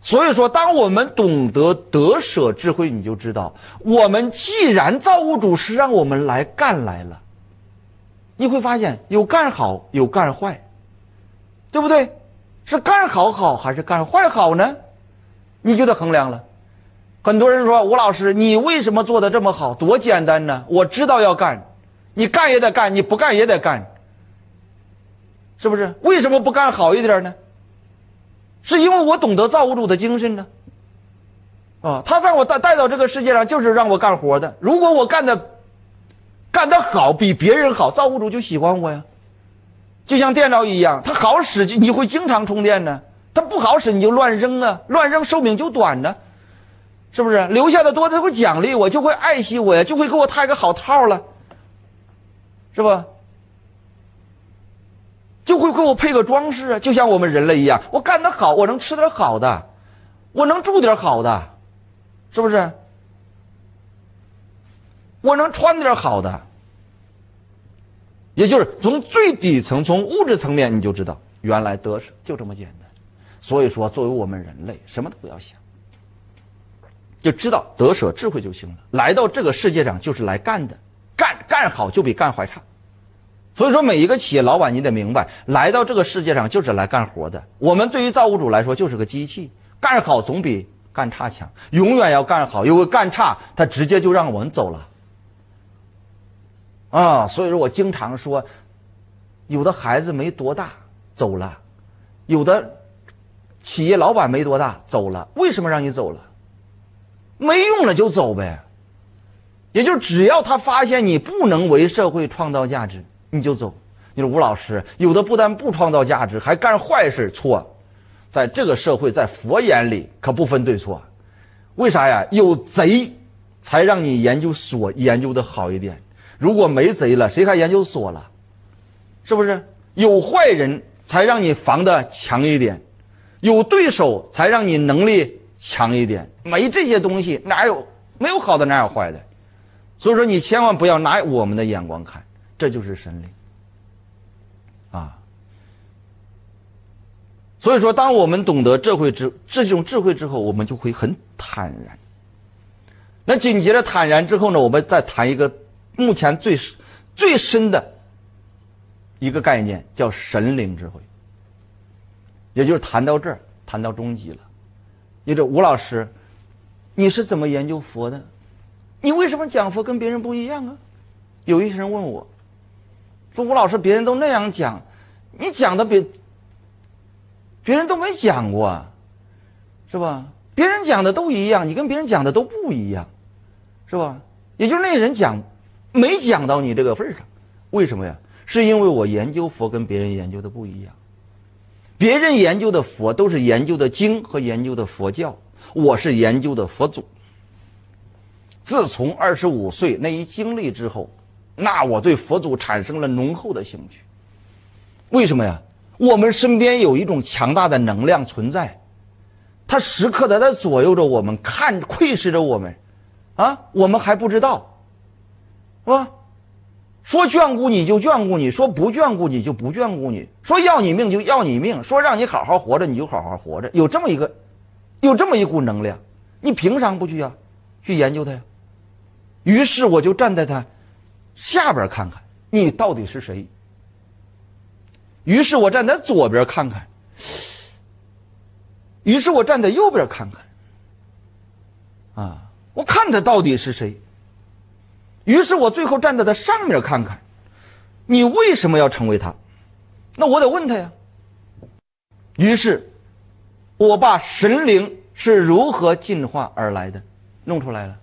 所以说，当我们懂得得舍智慧，你就知道，我们既然造物主是让我们来干来了，你会发现有干好有干坏，对不对？是干好好还是干坏好呢？你就得衡量了。很多人说吴老师，你为什么做的这么好？多简单呢！我知道要干，你干也得干，你不干也得干，是不是？为什么不干好一点呢？是因为我懂得造物主的精神呢。啊，他让我带带到这个世界上，就是让我干活的。如果我干的干得好，比别人好，造物主就喜欢我呀。就像电脑一样，它好使就，你会经常充电呢；它不好使，你就乱扔啊，乱扔寿命就短呢。是不是留下的多，它会奖励我，就会爱惜我呀，就会给我套个好套了，是吧？就会给我配个装饰啊，就像我们人类一样，我干得好，我能吃点好的，我能住点好的，是不是？我能穿点好的，也就是从最底层，从物质层面，你就知道，原来得失就这么简单。所以说，作为我们人类，什么都不要想。就知道得舍智慧就行了。来到这个世界上就是来干的，干干好就比干坏差。所以说，每一个企业老板你得明白，来到这个世界上就是来干活的。我们对于造物主来说就是个机器，干好总比干差强。永远要干好，因为干差他直接就让我们走了。啊，所以说我经常说，有的孩子没多大走了，有的企业老板没多大走了，为什么让你走了？没用了就走呗，也就只要他发现你不能为社会创造价值，你就走。你说吴老师有的不但不创造价值，还干坏事，错。在这个社会，在佛眼里可不分对错。为啥呀？有贼，才让你研究所研究的好一点。如果没贼了，谁还研究所了？是不是？有坏人才让你防的强一点，有对手才让你能力。强一点，没这些东西哪有没有好的哪有坏的，所以说你千万不要拿我们的眼光看，这就是神灵。啊，所以说，当我们懂得智慧之这种智慧之后，我们就会很坦然。那紧接着坦然之后呢，我们再谈一个目前最最深的一个概念，叫神灵智慧。也就是谈到这儿，谈到终极了。也就吴老师，你是怎么研究佛的？你为什么讲佛跟别人不一样啊？有一些人问我，说吴老师，别人都那样讲，你讲的别别人都没讲过，是吧？别人讲的都一样，你跟别人讲的都不一样，是吧？也就是那人讲没讲到你这个份上，为什么呀？是因为我研究佛跟别人研究的不一样。别人研究的佛都是研究的经和研究的佛教，我是研究的佛祖。自从二十五岁那一经历之后，那我对佛祖产生了浓厚的兴趣。为什么呀？我们身边有一种强大的能量存在，它时刻的在左右着我们，看窥视着我们，啊，我们还不知道，是吧？说眷顾你就眷顾你，说不眷顾你就不眷顾你，说要你命就要你命，说让你好好活着你就好好活着，有这么一个，有这么一股能量，你凭啥不去呀？去研究它呀？于是我就站在他下边看看，你到底是谁？于是我站在左边看看，于是我站在右边看看，啊，我看他到底是谁？于是我最后站在他上面看看，你为什么要成为他？那我得问他呀。于是，我把神灵是如何进化而来的弄出来了。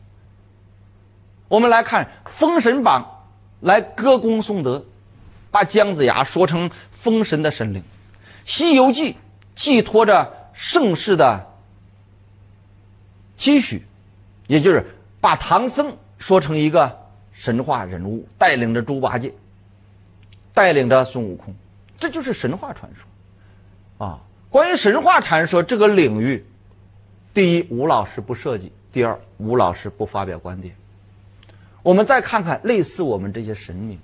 我们来看《封神榜》，来歌功颂德，把姜子牙说成封神的神灵，《西游记》寄托着盛世的期许，也就是把唐僧说成一个。神话人物带领着猪八戒，带领着孙悟空，这就是神话传说，啊！关于神话传说这个领域，第一，吴老师不涉及；第二，吴老师不发表观点。我们再看看类似我们这些神明，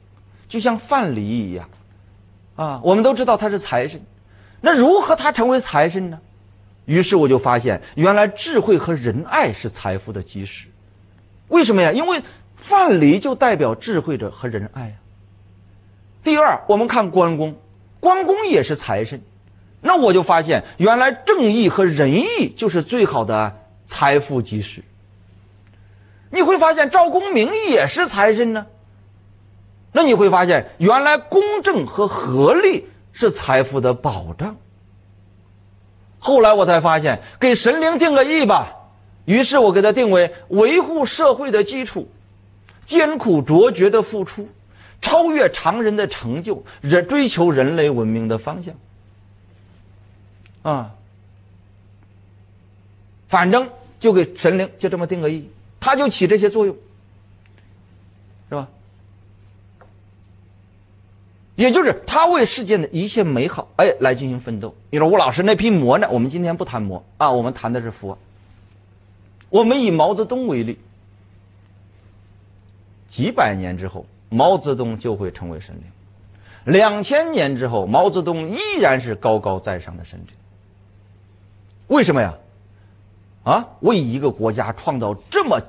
就像范蠡一样，啊，我们都知道他是财神，那如何他成为财神呢？于是我就发现，原来智慧和仁爱是财富的基石。为什么呀？因为。范蠡就代表智慧者和仁爱啊。第二，我们看关公，关公也是财神，那我就发现，原来正义和仁义就是最好的财富基石。你会发现赵公明也是财神呢，那你会发现，原来公正和合力是财富的保障。后来我才发现，给神灵定个义吧，于是我给他定为维护社会的基础。艰苦卓绝的付出，超越常人的成就，人追求人类文明的方向。啊，反正就给神灵就这么定个义，他就起这些作用，是吧？也就是他为世间的一切美好，哎，来进行奋斗。你说吴老师那批魔呢？我们今天不谈魔啊，我们谈的是佛。我们以毛泽东为例。几百年之后，毛泽东就会成为神灵；两千年之后，毛泽东依然是高高在上的神灵。为什么呀？啊，为一个国家创造这么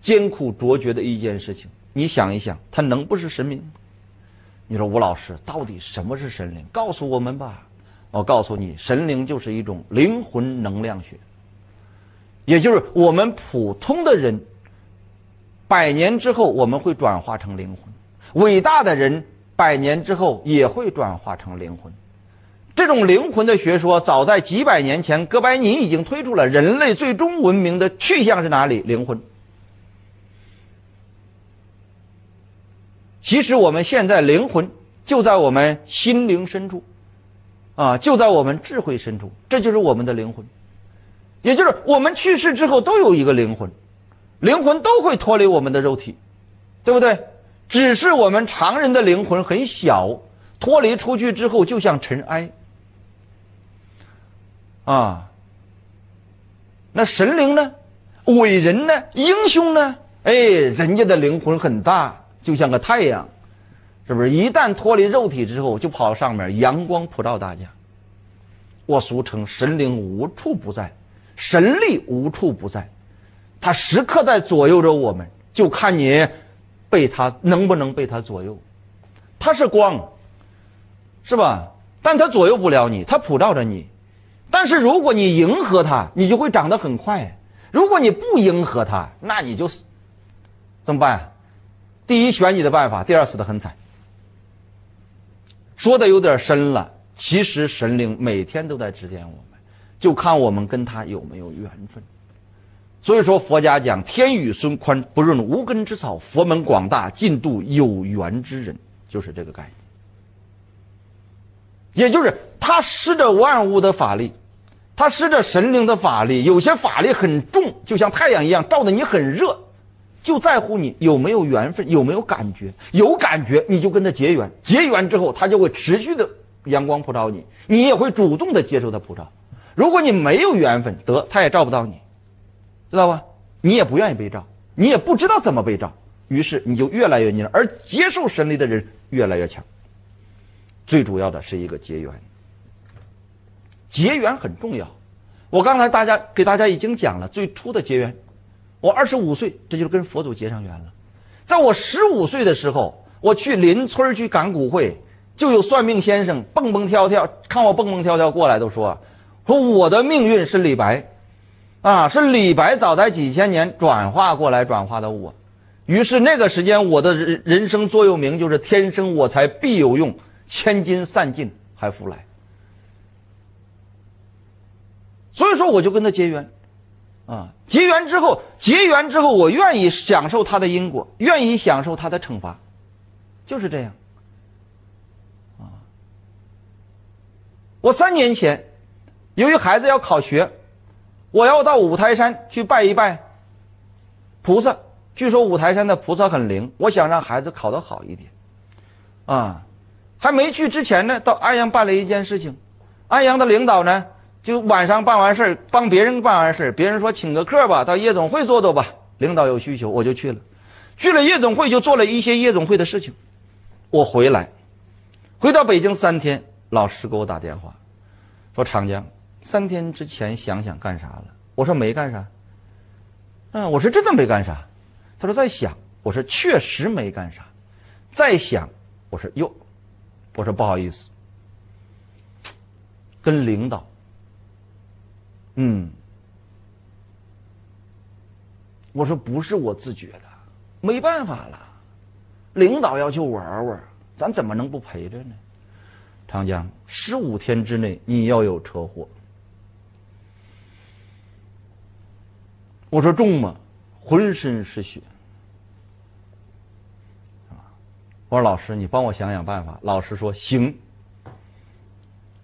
艰苦卓绝的一件事情，你想一想，他能不是神明？你说吴老师，到底什么是神灵？告诉我们吧。我告诉你，神灵就是一种灵魂能量学，也就是我们普通的人。百年之后，我们会转化成灵魂。伟大的人，百年之后也会转化成灵魂。这种灵魂的学说，早在几百年前，哥白尼已经推出了。人类最终文明的去向是哪里？灵魂。其实我们现在灵魂就在我们心灵深处，啊，就在我们智慧深处，这就是我们的灵魂。也就是我们去世之后都有一个灵魂。灵魂都会脱离我们的肉体，对不对？只是我们常人的灵魂很小，脱离出去之后就像尘埃。啊，那神灵呢？伟人呢？英雄呢？哎，人家的灵魂很大，就像个太阳，是不是？一旦脱离肉体之后，就跑上面，阳光普照大家。我俗称神灵无处不在，神力无处不在，他时刻在左右着我们，就看你被他能不能被他左右。他是光，是吧？但他左右不了你，他普照着你。但是如果你迎合他，你就会长得很快；如果你不迎合他，那你就死。怎么办？第一，选你的办法；第二，死得很惨。说的有点深了，其实神灵每天都在指点我们，就看我们跟他有没有缘分。所以说，佛家讲“天宇孙宽，不润无根之草；佛门广大，尽度有缘之人”，就是这个概念。也就是他施着万物的法力，他施着神灵的法力，有些法力很重，就像太阳一样，照的你很热。就在乎你有没有缘分，有没有感觉。有感觉，你就跟他结缘。结缘之后，他就会持续的阳光普照你，你也会主动的接受他普照。如果你没有缘分，得他也照不到你，知道吧？你也不愿意被照，你也不知道怎么被照，于是你就越来越黏，而接受神力的人越来越强。最主要的是一个结缘，结缘很重要。我刚才大家给大家已经讲了最初的结缘。我二十五岁，这就是跟佛祖结上缘了。在我十五岁的时候，我去邻村去赶古会，就有算命先生蹦蹦跳跳，看我蹦蹦跳跳过来，都说说我的命运是李白，啊，是李白早在几千年转化过来，转化的我。于是那个时间，我的人人生座右铭就是“天生我材必有用，千金散尽还复来”。所以说，我就跟他结缘。啊，结缘之后，结缘之后，我愿意享受他的因果，愿意享受他的惩罚，就是这样。啊，我三年前，由于孩子要考学，我要到五台山去拜一拜菩萨。据说五台山的菩萨很灵，我想让孩子考得好一点。啊，还没去之前呢，到安阳办了一件事情，安阳的领导呢。就晚上办完事，帮别人办完事，别人说请个客吧，到夜总会坐坐吧。领导有需求，我就去了。去了夜总会，就做了一些夜总会的事情。我回来，回到北京三天，老师给我打电话，说长江，三天之前想想干啥了？我说没干啥。嗯，我说真的没干啥。他说在想。我说确实没干啥。在想。我说哟，我说不好意思，跟领导。嗯，我说不是我自觉的，没办法了，领导要去玩玩，咱怎么能不陪着呢？长江，十五天之内你要有车祸。我说重吗？浑身是血。我说老师，你帮我想想办法。老师说行。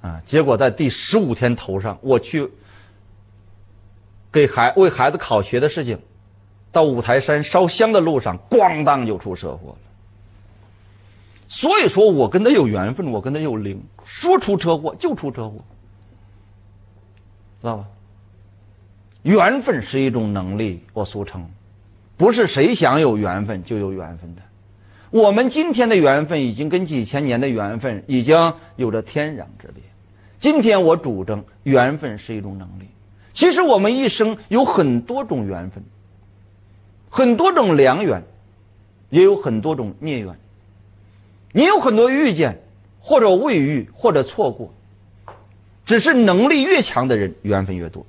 啊，结果在第十五天头上，我去。给孩为孩子考学的事情，到五台山烧香的路上，咣当就出车祸了。所以说我跟他有缘分，我跟他有灵，说出车祸就出车祸，知道吧？缘分是一种能力，我俗称，不是谁想有缘分就有缘分的。我们今天的缘分已经跟几千年的缘分已经有着天壤之别。今天我主张，缘分是一种能力。其实我们一生有很多种缘分，很多种良缘，也有很多种孽缘。你有很多遇见，或者未遇，或者错过。只是能力越强的人，缘分越多。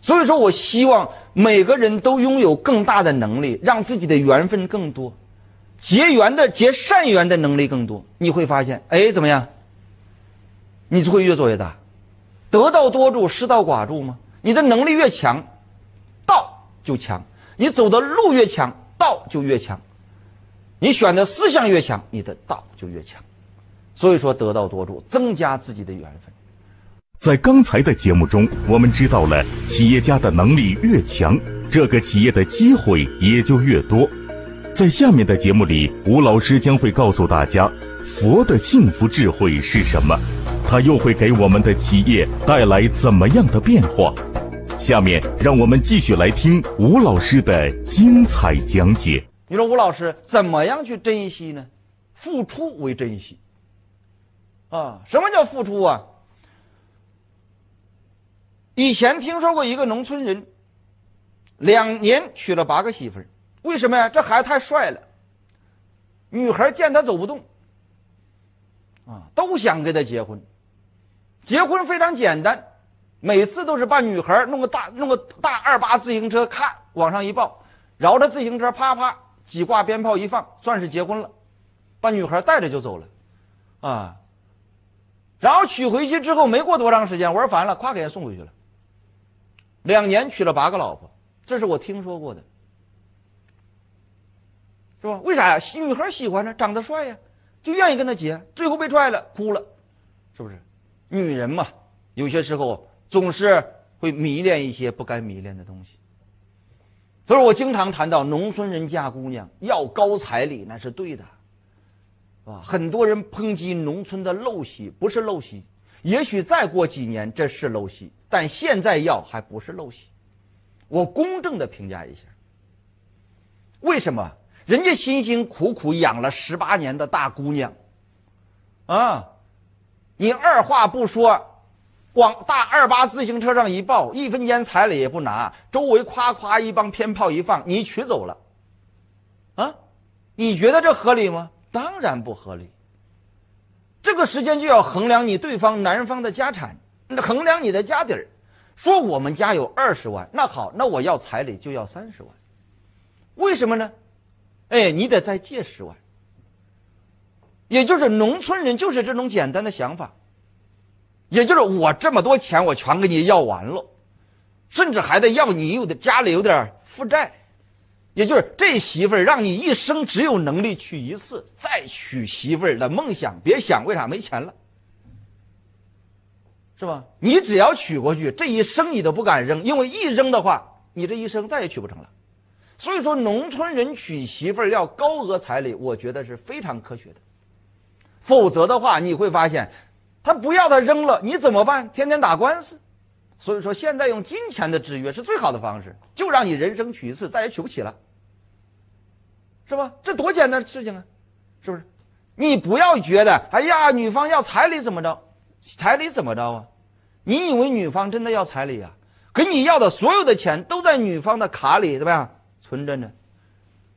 所以说我希望每个人都拥有更大的能力，让自己的缘分更多，结缘的结善缘的能力更多。你会发现，哎，怎么样？你就会越做越大。得道多助，失道寡助吗？你的能力越强，道就强；你走的路越强，道就越强；你选的思想越强，你的道就越强。所以说，得道多助，增加自己的缘分。在刚才的节目中，我们知道了企业家的能力越强，这个企业的机会也就越多。在下面的节目里，吴老师将会告诉大家，佛的幸福智慧是什么。它又会给我们的企业带来怎么样的变化？下面让我们继续来听吴老师的精彩讲解。你说吴老师怎么样去珍惜呢？付出为珍惜。啊，什么叫付出啊？以前听说过一个农村人，两年娶了八个媳妇儿，为什么呀？这孩子太帅了，女孩见他走不动，啊，都想跟他结婚。结婚非常简单，每次都是把女孩弄个大弄个大二八自行车，咔往上一抱，绕着自行车啪啪几挂鞭炮一放，算是结婚了，把女孩带着就走了，啊。然后娶回去之后，没过多长时间，玩烦了，咵给人送回去了。两年娶了八个老婆，这是我听说过的，是吧？为啥呀？女孩喜欢呢，长得帅呀，就愿意跟他结。最后被踹了，哭了，是不是？女人嘛，有些时候总是会迷恋一些不该迷恋的东西。所以我经常谈到农村人嫁姑娘要高彩礼，那是对的，啊，很多人抨击农村的陋习，不是陋习。也许再过几年这是陋习，但现在要还不是陋习。我公正的评价一下。为什么？人家辛辛苦苦养了十八年的大姑娘，啊，你二话不说，往大二八自行车上一抱，一分钱彩礼也不拿，周围夸夸一帮鞭炮一放，你取走了，啊，你觉得这合理吗？当然不合理。这个时间就要衡量你对方男方的家产，衡量你的家底儿。说我们家有二十万，那好，那我要彩礼就要三十万。为什么呢？哎，你得再借十万。也就是农村人就是这种简单的想法，也就是我这么多钱我全给你要完了，甚至还得要你有的家里有点负债。也就是这媳妇儿让你一生只有能力娶一次，再娶媳妇儿的梦想别想，为啥没钱了？是吧？你只要娶过去，这一生你都不敢扔，因为一扔的话，你这一生再也娶不成了。所以说，农村人娶媳妇儿要高额彩礼，我觉得是非常科学的。否则的话，你会发现，他不要他扔了，你怎么办？天天打官司。所以说，现在用金钱的制约是最好的方式，就让你人生娶一次，再也娶不起了。是吧？这多简单的事情啊，是不是？你不要觉得，哎呀，女方要彩礼怎么着？彩礼怎么着啊？你以为女方真的要彩礼啊？给你要的所有的钱都在女方的卡里怎么样存着呢？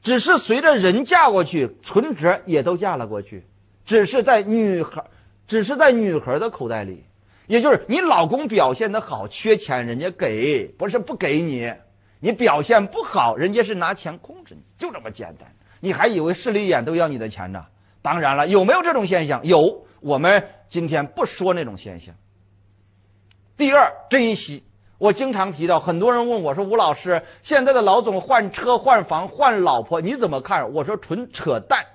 只是随着人嫁过去，存折也都嫁了过去，只是在女孩，只是在女孩的口袋里。也就是你老公表现的好，缺钱人家给，不是不给你。你表现不好，人家是拿钱控制你，就这么简单。你还以为势利眼都要你的钱呢？当然了，有没有这种现象？有。我们今天不说那种现象。第二，珍惜。我经常提到，很多人问我说：“吴老师，现在的老总换车、换房、换老婆，你怎么看？”我说：“纯扯淡。”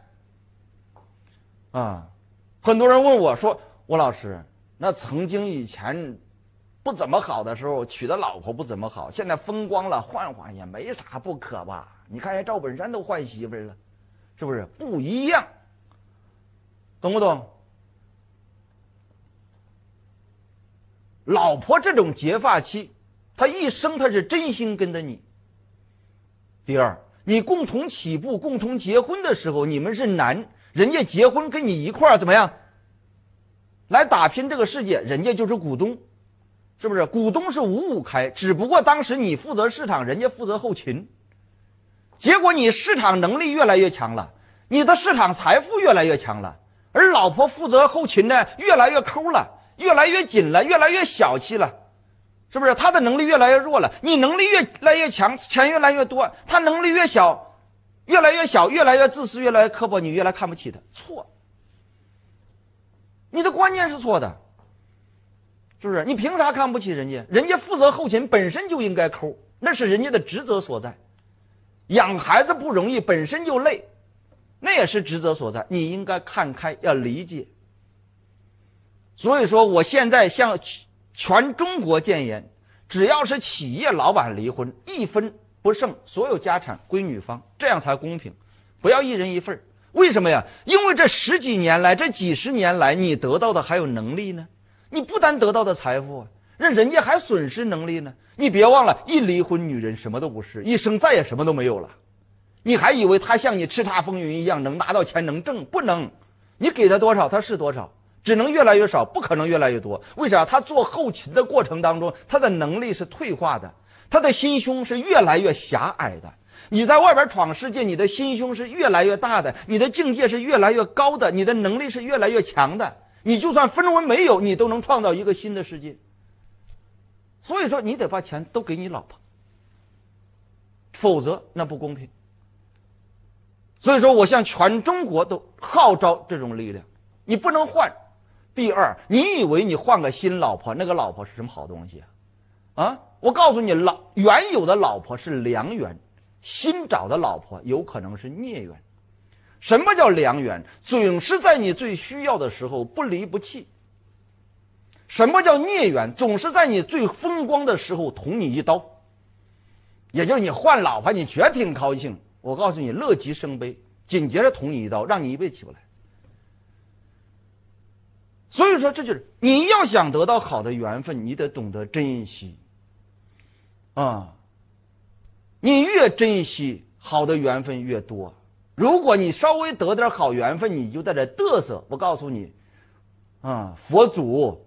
啊，很多人问我说：“吴老师，那曾经以前不怎么好的时候，娶的老婆不怎么好，现在风光了，换换也没啥不可吧？”你看，人赵本山都换媳妇了，是不是不一样？懂不懂？老婆这种结发妻，她一生她是真心跟着你。第二，你共同起步、共同结婚的时候，你们是男，人家结婚跟你一块儿怎么样？来打拼这个世界，人家就是股东，是不是？股东是五五开，只不过当时你负责市场，人家负责后勤。结果你市场能力越来越强了，你的市场财富越来越强了，而老婆负责后勤呢，越来越抠了，越来越紧了，越来越小气了，是不是？他的能力越来越弱了，你能力越来越强，钱越来越多，他能力越小，越来越小，越来越自私，越来越刻薄，你越来看不起他，错。你的观念是错的，是不是？你凭啥看不起人家？人家负责后勤本身就应该抠，那是人家的职责所在。养孩子不容易，本身就累，那也是职责所在。你应该看开，要理解。所以说，我现在向全中国建言：只要是企业老板离婚，一分不剩，所有家产归女方，这样才公平。不要一人一份为什么呀？因为这十几年来，这几十年来，你得到的还有能力呢。你不单得到的财富啊。那人家还损失能力呢，你别忘了，一离婚，女人什么都不是，一生再也什么都没有了。你还以为他像你叱咤风云一样能拿到钱能挣？不能，你给他多少他是多少，只能越来越少，不可能越来越多。为啥？他做后勤的过程当中，他的能力是退化的，他的心胸是越来越狭隘的。你在外边闯世界，你的心胸是越来越大的，你的境界是越来越高的，你的能力是越来越强的。你就算分文没有，你都能创造一个新的世界。所以说，你得把钱都给你老婆，否则那不公平。所以说我向全中国都号召这种力量，你不能换。第二，你以为你换个新老婆，那个老婆是什么好东西啊？啊，我告诉你，老原有的老婆是良缘，新找的老婆有可能是孽缘。什么叫良缘？总是在你最需要的时候不离不弃。什么叫孽缘？总是在你最风光的时候捅你一刀。也就是你换老婆，你觉得挺高兴。我告诉你，乐极生悲，紧接着捅你一刀，让你一辈子起不来。所以说，这就是你要想得到好的缘分，你得懂得珍惜。啊，你越珍惜，好的缘分越多。如果你稍微得点好缘分，你就在这嘚瑟。我告诉你，啊，佛祖、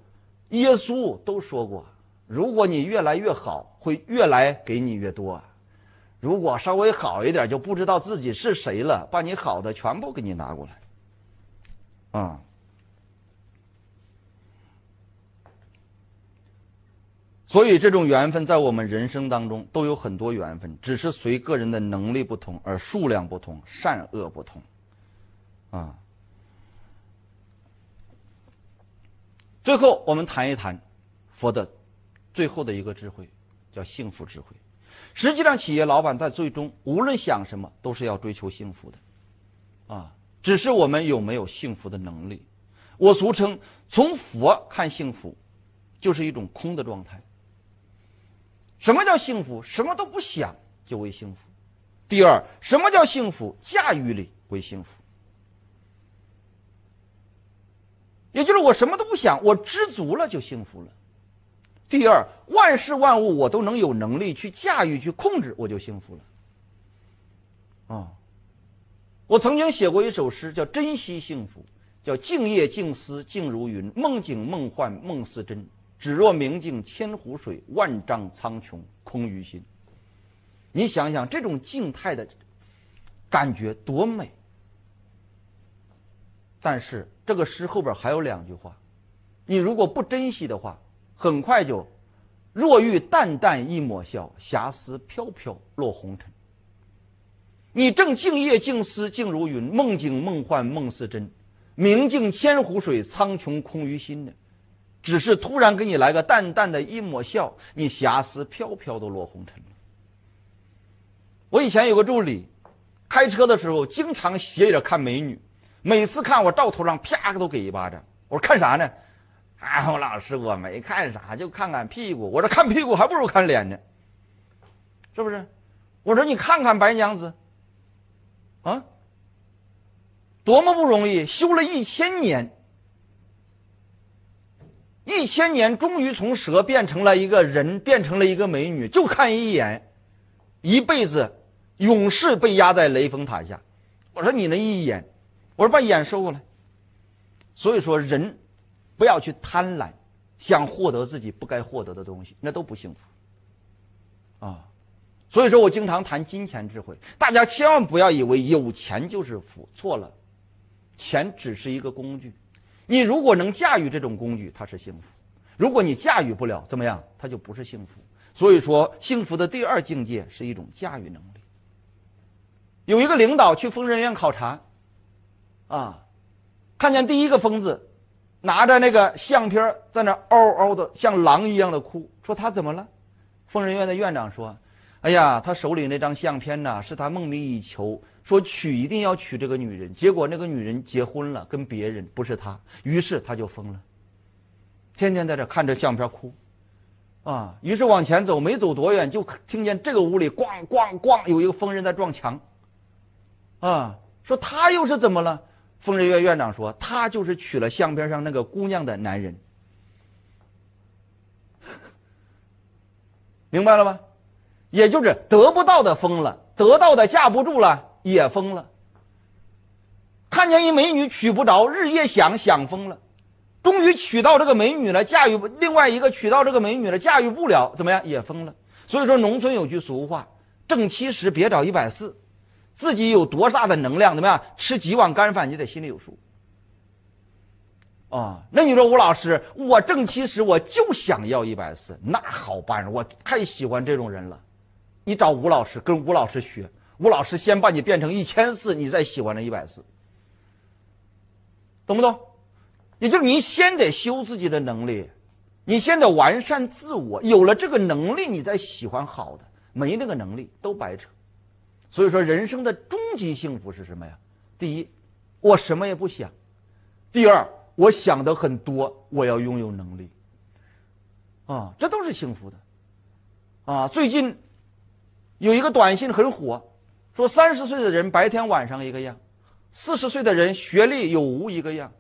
耶稣都说过，如果你越来越好，会越来给你越多。如果稍微好一点，就不知道自己是谁了，把你好的全部给你拿过来，啊！所以这种缘分在我们人生当中都有很多缘分，只是随个人的能力不同而数量不同，善恶不同，啊！最后我们谈一谈佛的最后的一个智慧，叫幸福智慧。实际上，企业老板在最终无论想什么，都是要追求幸福的，啊，只是我们有没有幸福的能力。我俗称从佛看幸福，就是一种空的状态。什么叫幸福？什么都不想就为幸福。第二，什么叫幸福？驾驭力为幸福。也就是我什么都不想，我知足了就幸福了。第二，万事万物我都能有能力去驾驭、去控制，我就幸福了。啊，我曾经写过一首诗，叫《珍惜幸福》，叫“静夜静思静如云，梦境梦幻梦似真。只若明镜千湖水，万丈苍穹空余心。”你想想，这种静态的感觉多美！但是这个诗后边还有两句话，你如果不珍惜的话。很快就，若遇淡淡一抹笑，霞丝飘飘落红尘。你正静夜静思静如云，梦境梦幻梦似真，明镜千湖水，苍穹空于心呢？只是突然给你来个淡淡的一抹笑，你霞丝飘飘都落红尘了。我以前有个助理，开车的时候经常斜着看美女，每次看我照头上啪都给一巴掌。我说看啥呢？啊，我老师，我没看啥，就看看屁股。我说看屁股还不如看脸呢，是不是？我说你看看白娘子，啊，多么不容易，修了一千年，一千年终于从蛇变成了一个人，变成了一个美女，就看一眼，一辈子永世被压在雷峰塔下。我说你那一眼，我说把眼收过来。所以说人。不要去贪婪，想获得自己不该获得的东西，那都不幸福。啊，所以说我经常谈金钱智慧，大家千万不要以为有钱就是福，错了，钱只是一个工具，你如果能驾驭这种工具，它是幸福；如果你驾驭不了，怎么样，它就不是幸福。所以说，幸福的第二境界是一种驾驭能力。有一个领导去疯人院考察，啊，看见第一个疯子。拿着那个相片在那嗷嗷的像狼一样的哭，说他怎么了？疯人院的院长说：“哎呀，他手里那张相片呢，是他梦寐以求，说娶一定要娶这个女人，结果那个女人结婚了，跟别人不是他，于是他就疯了，天天在这看着相片哭，啊，于是往前走，没走多远就听见这个屋里咣咣咣有一个疯人在撞墙，啊，说他又是怎么了？”疯人院院长说：“他就是娶了相片上那个姑娘的男人，明白了吗？也就是得不到的疯了，得到的架不住了也疯了。看见一美女娶不着，日夜想想疯了，终于娶到这个美女了，驾驭另外一个娶到这个美女了，驾驭不了，怎么样也疯了。所以说，农村有句俗话：“挣七十别找一百四。”自己有多大的能量，怎么样？吃几碗干饭，你得心里有数。啊，那你说吴老师，我挣七十，我就想要一百四，那好办，我太喜欢这种人了。你找吴老师，跟吴老师学，吴老师先把你变成一千四，你再喜欢这一百四，懂不懂？也就是你先得修自己的能力，你先得完善自我，有了这个能力，你再喜欢好的，没那个能力都白扯。所以说，人生的终极幸福是什么呀？第一，我什么也不想；第二，我想的很多，我要拥有能力。啊，这都是幸福的。啊，最近有一个短信很火，说三十岁的人白天晚上一个样，四十岁的人学历有无一个样，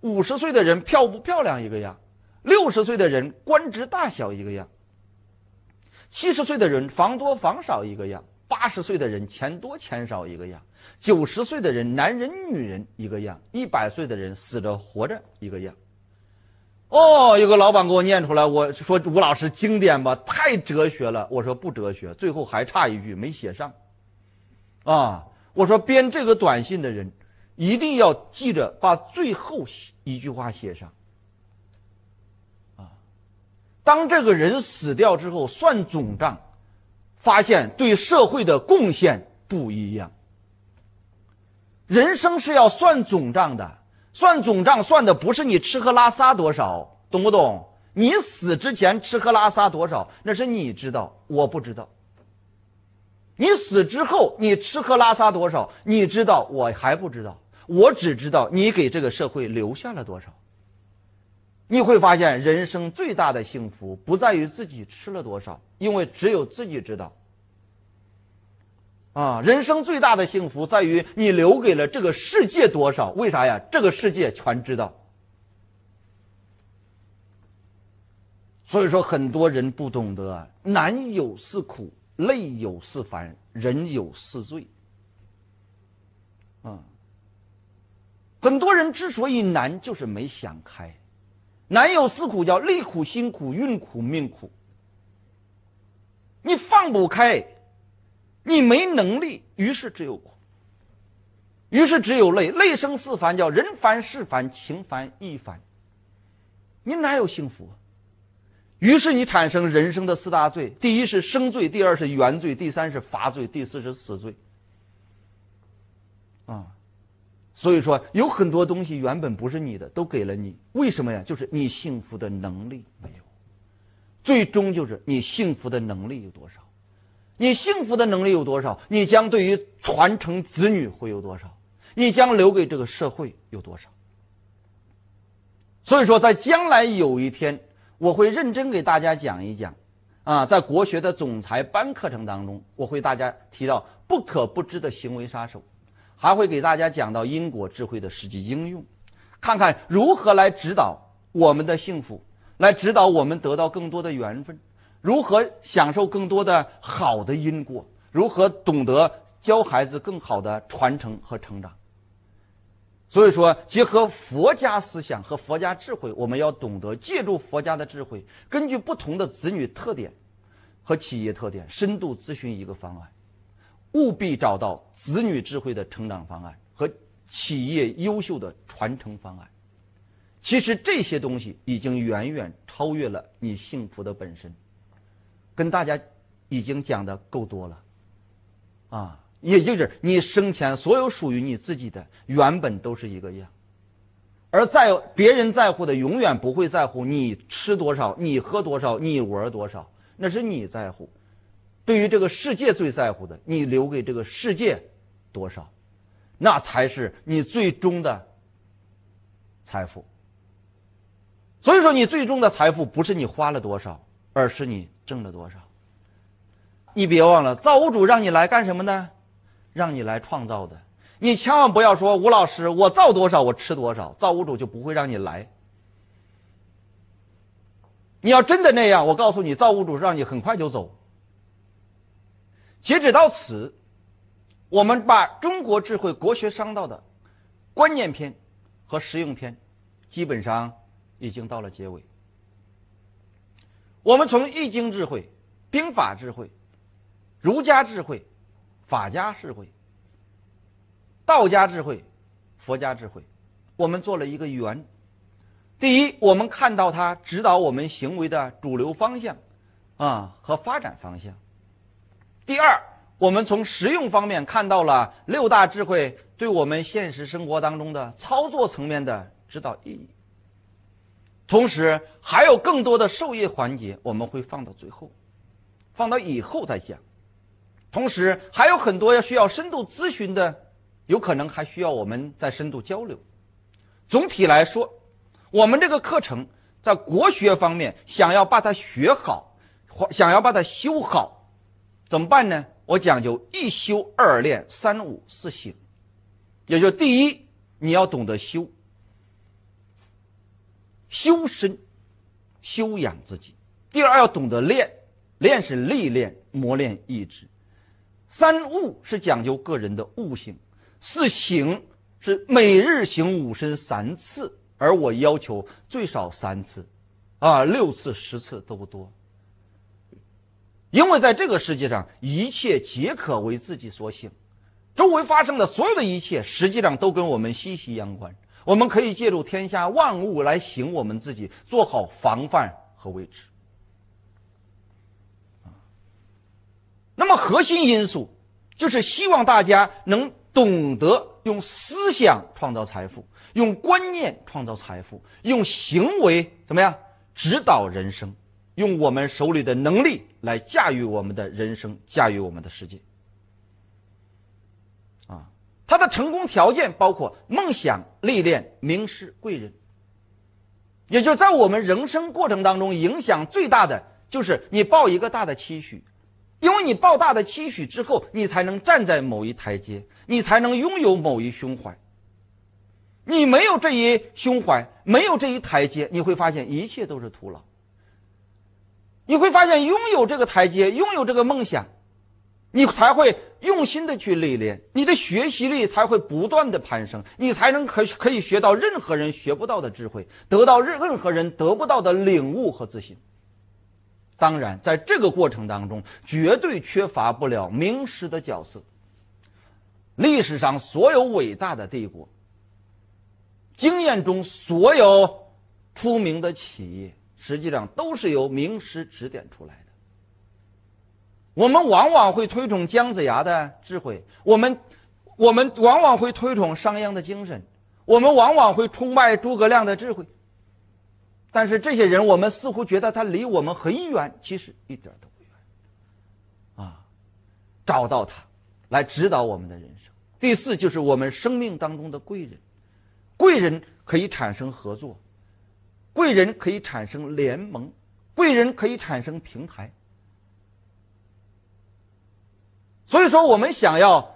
五十岁的人漂不漂亮一个样，六十岁的人官职大小一个样，七十岁的人房多房少一个样。八十岁的人钱多钱少一个样，九十岁的人男人女人一个样，一百岁的人死着活着一个样。哦，有个老板给我念出来，我说吴老师经典吧，太哲学了。我说不哲学，最后还差一句没写上。啊，我说编这个短信的人一定要记着把最后一句话写上。啊，当这个人死掉之后算总账。发现对社会的贡献不一样。人生是要算总账的，算总账算的不是你吃喝拉撒多少，懂不懂？你死之前吃喝拉撒多少，那是你知道，我不知道。你死之后你吃喝拉撒多少，你知道，我还不知道。我只知道你给这个社会留下了多少。你会发现，人生最大的幸福不在于自己吃了多少，因为只有自己知道。啊，人生最大的幸福在于你留给了这个世界多少？为啥呀？这个世界全知道。所以说，很多人不懂得难有是苦，累有是烦，人有是罪。啊，很多人之所以难，就是没想开。难有四苦，叫累苦、辛苦、运苦、命苦。你放不开，你没能力，于是只有苦，于是只有累。累生四烦，叫人烦、事烦、情烦、意烦。你哪有幸福？啊于是你产生人生的四大罪：第一是生罪，第二是原罪，第三是罚罪，第四是死罪。啊。所以说，有很多东西原本不是你的，都给了你。为什么呀？就是你幸福的能力没有。最终就是你幸福的能力有多少？你幸福的能力有多少？你将对于传承子女会有多少？你将留给这个社会有多少？所以说，在将来有一天，我会认真给大家讲一讲，啊，在国学的总裁班课程当中，我会大家提到不可不知的行为杀手。还会给大家讲到因果智慧的实际应用，看看如何来指导我们的幸福，来指导我们得到更多的缘分，如何享受更多的好的因果，如何懂得教孩子更好的传承和成长。所以说，结合佛家思想和佛家智慧，我们要懂得借助佛家的智慧，根据不同的子女特点和企业特点，深度咨询一个方案。务必找到子女智慧的成长方案和企业优秀的传承方案。其实这些东西已经远远超越了你幸福的本身。跟大家已经讲的够多了，啊，也就是你生前所有属于你自己的原本都是一个样，而在别人在乎的永远不会在乎你吃多少、你喝多少、你玩多少，那是你在乎。对于这个世界最在乎的，你留给这个世界多少，那才是你最终的财富。所以说，你最终的财富不是你花了多少，而是你挣了多少。你别忘了，造物主让你来干什么呢？让你来创造的。你千万不要说吴老师，我造多少我吃多少，造物主就不会让你来。你要真的那样，我告诉你，造物主让你很快就走。截止到此，我们把中国智慧国学商道的观念篇和实用篇基本上已经到了结尾。我们从易经智慧、兵法智慧、儒家智慧、法家智慧、道家智慧、佛家智慧，我们做了一个圆。第一，我们看到它指导我们行为的主流方向，啊和发展方向。第二，我们从实用方面看到了六大智慧对我们现实生活当中的操作层面的指导意义。同时，还有更多的授业环节，我们会放到最后，放到以后再讲。同时，还有很多要需要深度咨询的，有可能还需要我们再深度交流。总体来说。我们这个课程在国学方面，想要把它学好，想要把它修好，怎么办呢？我讲究一修二练三悟四醒，也就第一，你要懂得修，修身，修养自己；第二，要懂得练，练是历练磨练意志；三悟是讲究个人的悟性；四行是每日行五身三次。而我要求最少三次，啊，六次、十次都不多。因为在这个世界上，一切皆可为自己所行，周围发生的所有的一切，实际上都跟我们息息相关。我们可以借助天下万物来行我们自己，做好防范和维持。那么核心因素就是希望大家能懂得用思想创造财富。用观念创造财富，用行为怎么样指导人生？用我们手里的能力来驾驭我们的人生，驾驭我们的世界。他的成功条件包括梦想、历练、名师、贵人。也就在我们人生过程当中，影响最大的就是你抱一个大的期许，因为你抱大的期许之后，你才能站在某一台阶，你才能拥有某一胸怀。你没有这一胸怀，没有这一台阶，你会发现一切都是徒劳。你会发现，拥有这个台阶，拥有这个梦想，你才会用心的去历练，你的学习力才会不断的攀升，你才能可可以学到任何人学不到的智慧，得到任任何人得不到的领悟和自信。当然，在这个过程当中，绝对缺乏不了名师的角色。历史上所有伟大的帝国。经验中，所有出名的企业实际上都是由名师指点出来的。我们往往会推崇姜子牙的智慧，我们我们往往会推崇商鞅的精神，我们往往会崇拜诸葛亮的智慧。但是这些人，我们似乎觉得他离我们很远，其实一点都不远。啊，找到他，来指导我们的人生。第四，就是我们生命当中的贵人。贵人可以产生合作，贵人可以产生联盟，贵人可以产生平台。所以说，我们想要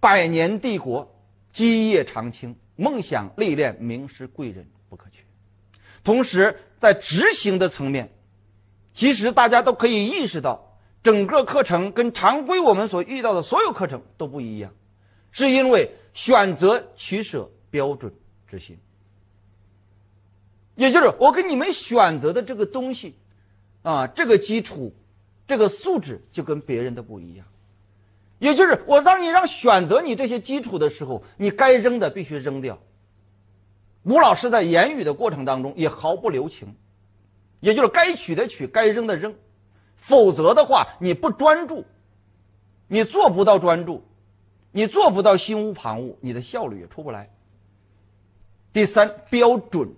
百年帝国、基业长青、梦想历练名师贵人不可缺。同时，在执行的层面，其实大家都可以意识到，整个课程跟常规我们所遇到的所有课程都不一样，是因为选择取舍标准。执行，也就是我给你们选择的这个东西，啊，这个基础，这个素质就跟别人的不一样。也就是我当你让选择你这些基础的时候，你该扔的必须扔掉。吴老师在言语的过程当中也毫不留情，也就是该取的取，该扔的扔，否则的话你不专注，你做不到专注，你做不到心无旁骛，你的效率也出不来。第三标准，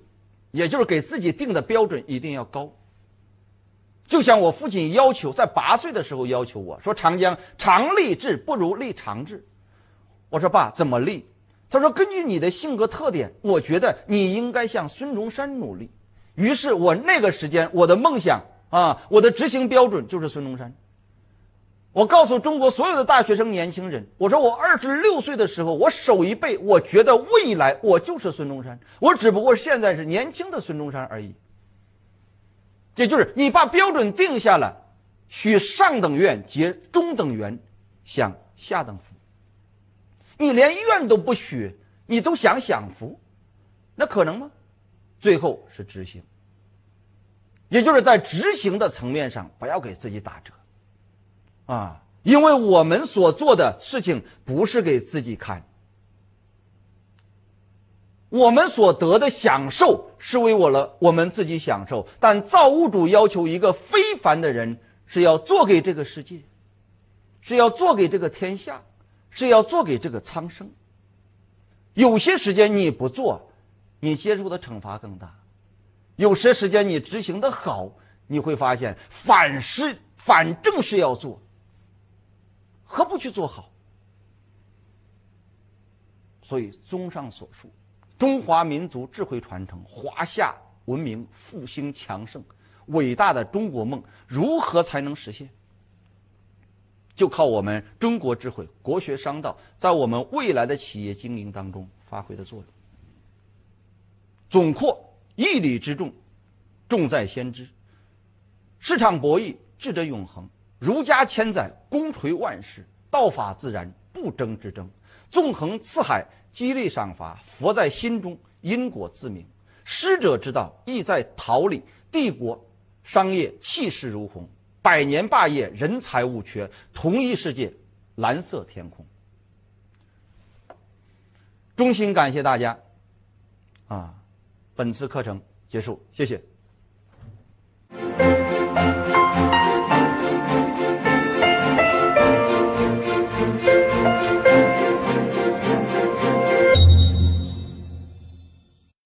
也就是给自己定的标准一定要高。就像我父亲要求，在八岁的时候要求我说：“长江长立志不如立长志。”我说：“爸，怎么立？”他说：“根据你的性格特点，我觉得你应该向孙中山努力。”于是，我那个时间我的梦想啊，我的执行标准就是孙中山。我告诉中国所有的大学生、年轻人，我说我二十六岁的时候，我手一背，我觉得未来我就是孙中山，我只不过现在是年轻的孙中山而已。也就是你把标准定下了，许上等院结中等缘，享下等福。你连愿都不许，你都想享福，那可能吗？最后是执行。也就是在执行的层面上，不要给自己打折，啊，因为我们所做的事情不是给自己看，我们所得的享受是为我了我们自己享受，但造物主要求一个非凡的人是要做给这个世界，是要做给这个天下，是要做给这个苍生。有些时间你不做，你接受的惩罚更大。有些时间你执行的好，你会发现反是反正是要做，何不去做好？所以综上所述，中华民族智慧传承、华夏文明复兴强盛、伟大的中国梦，如何才能实现？就靠我们中国智慧、国学商道在我们未来的企业经营当中发挥的作用。总括。义理之重，重在先知。市场博弈，智者永恒。儒家千载，功垂万世。道法自然，不争之争。纵横四海，激励赏罚。佛在心中，因果自明。师者之道，意在桃李。帝国商业，气势如虹。百年霸业，人才物缺。同一世界，蓝色天空。衷心感谢大家，啊。本次课程结束，谢谢。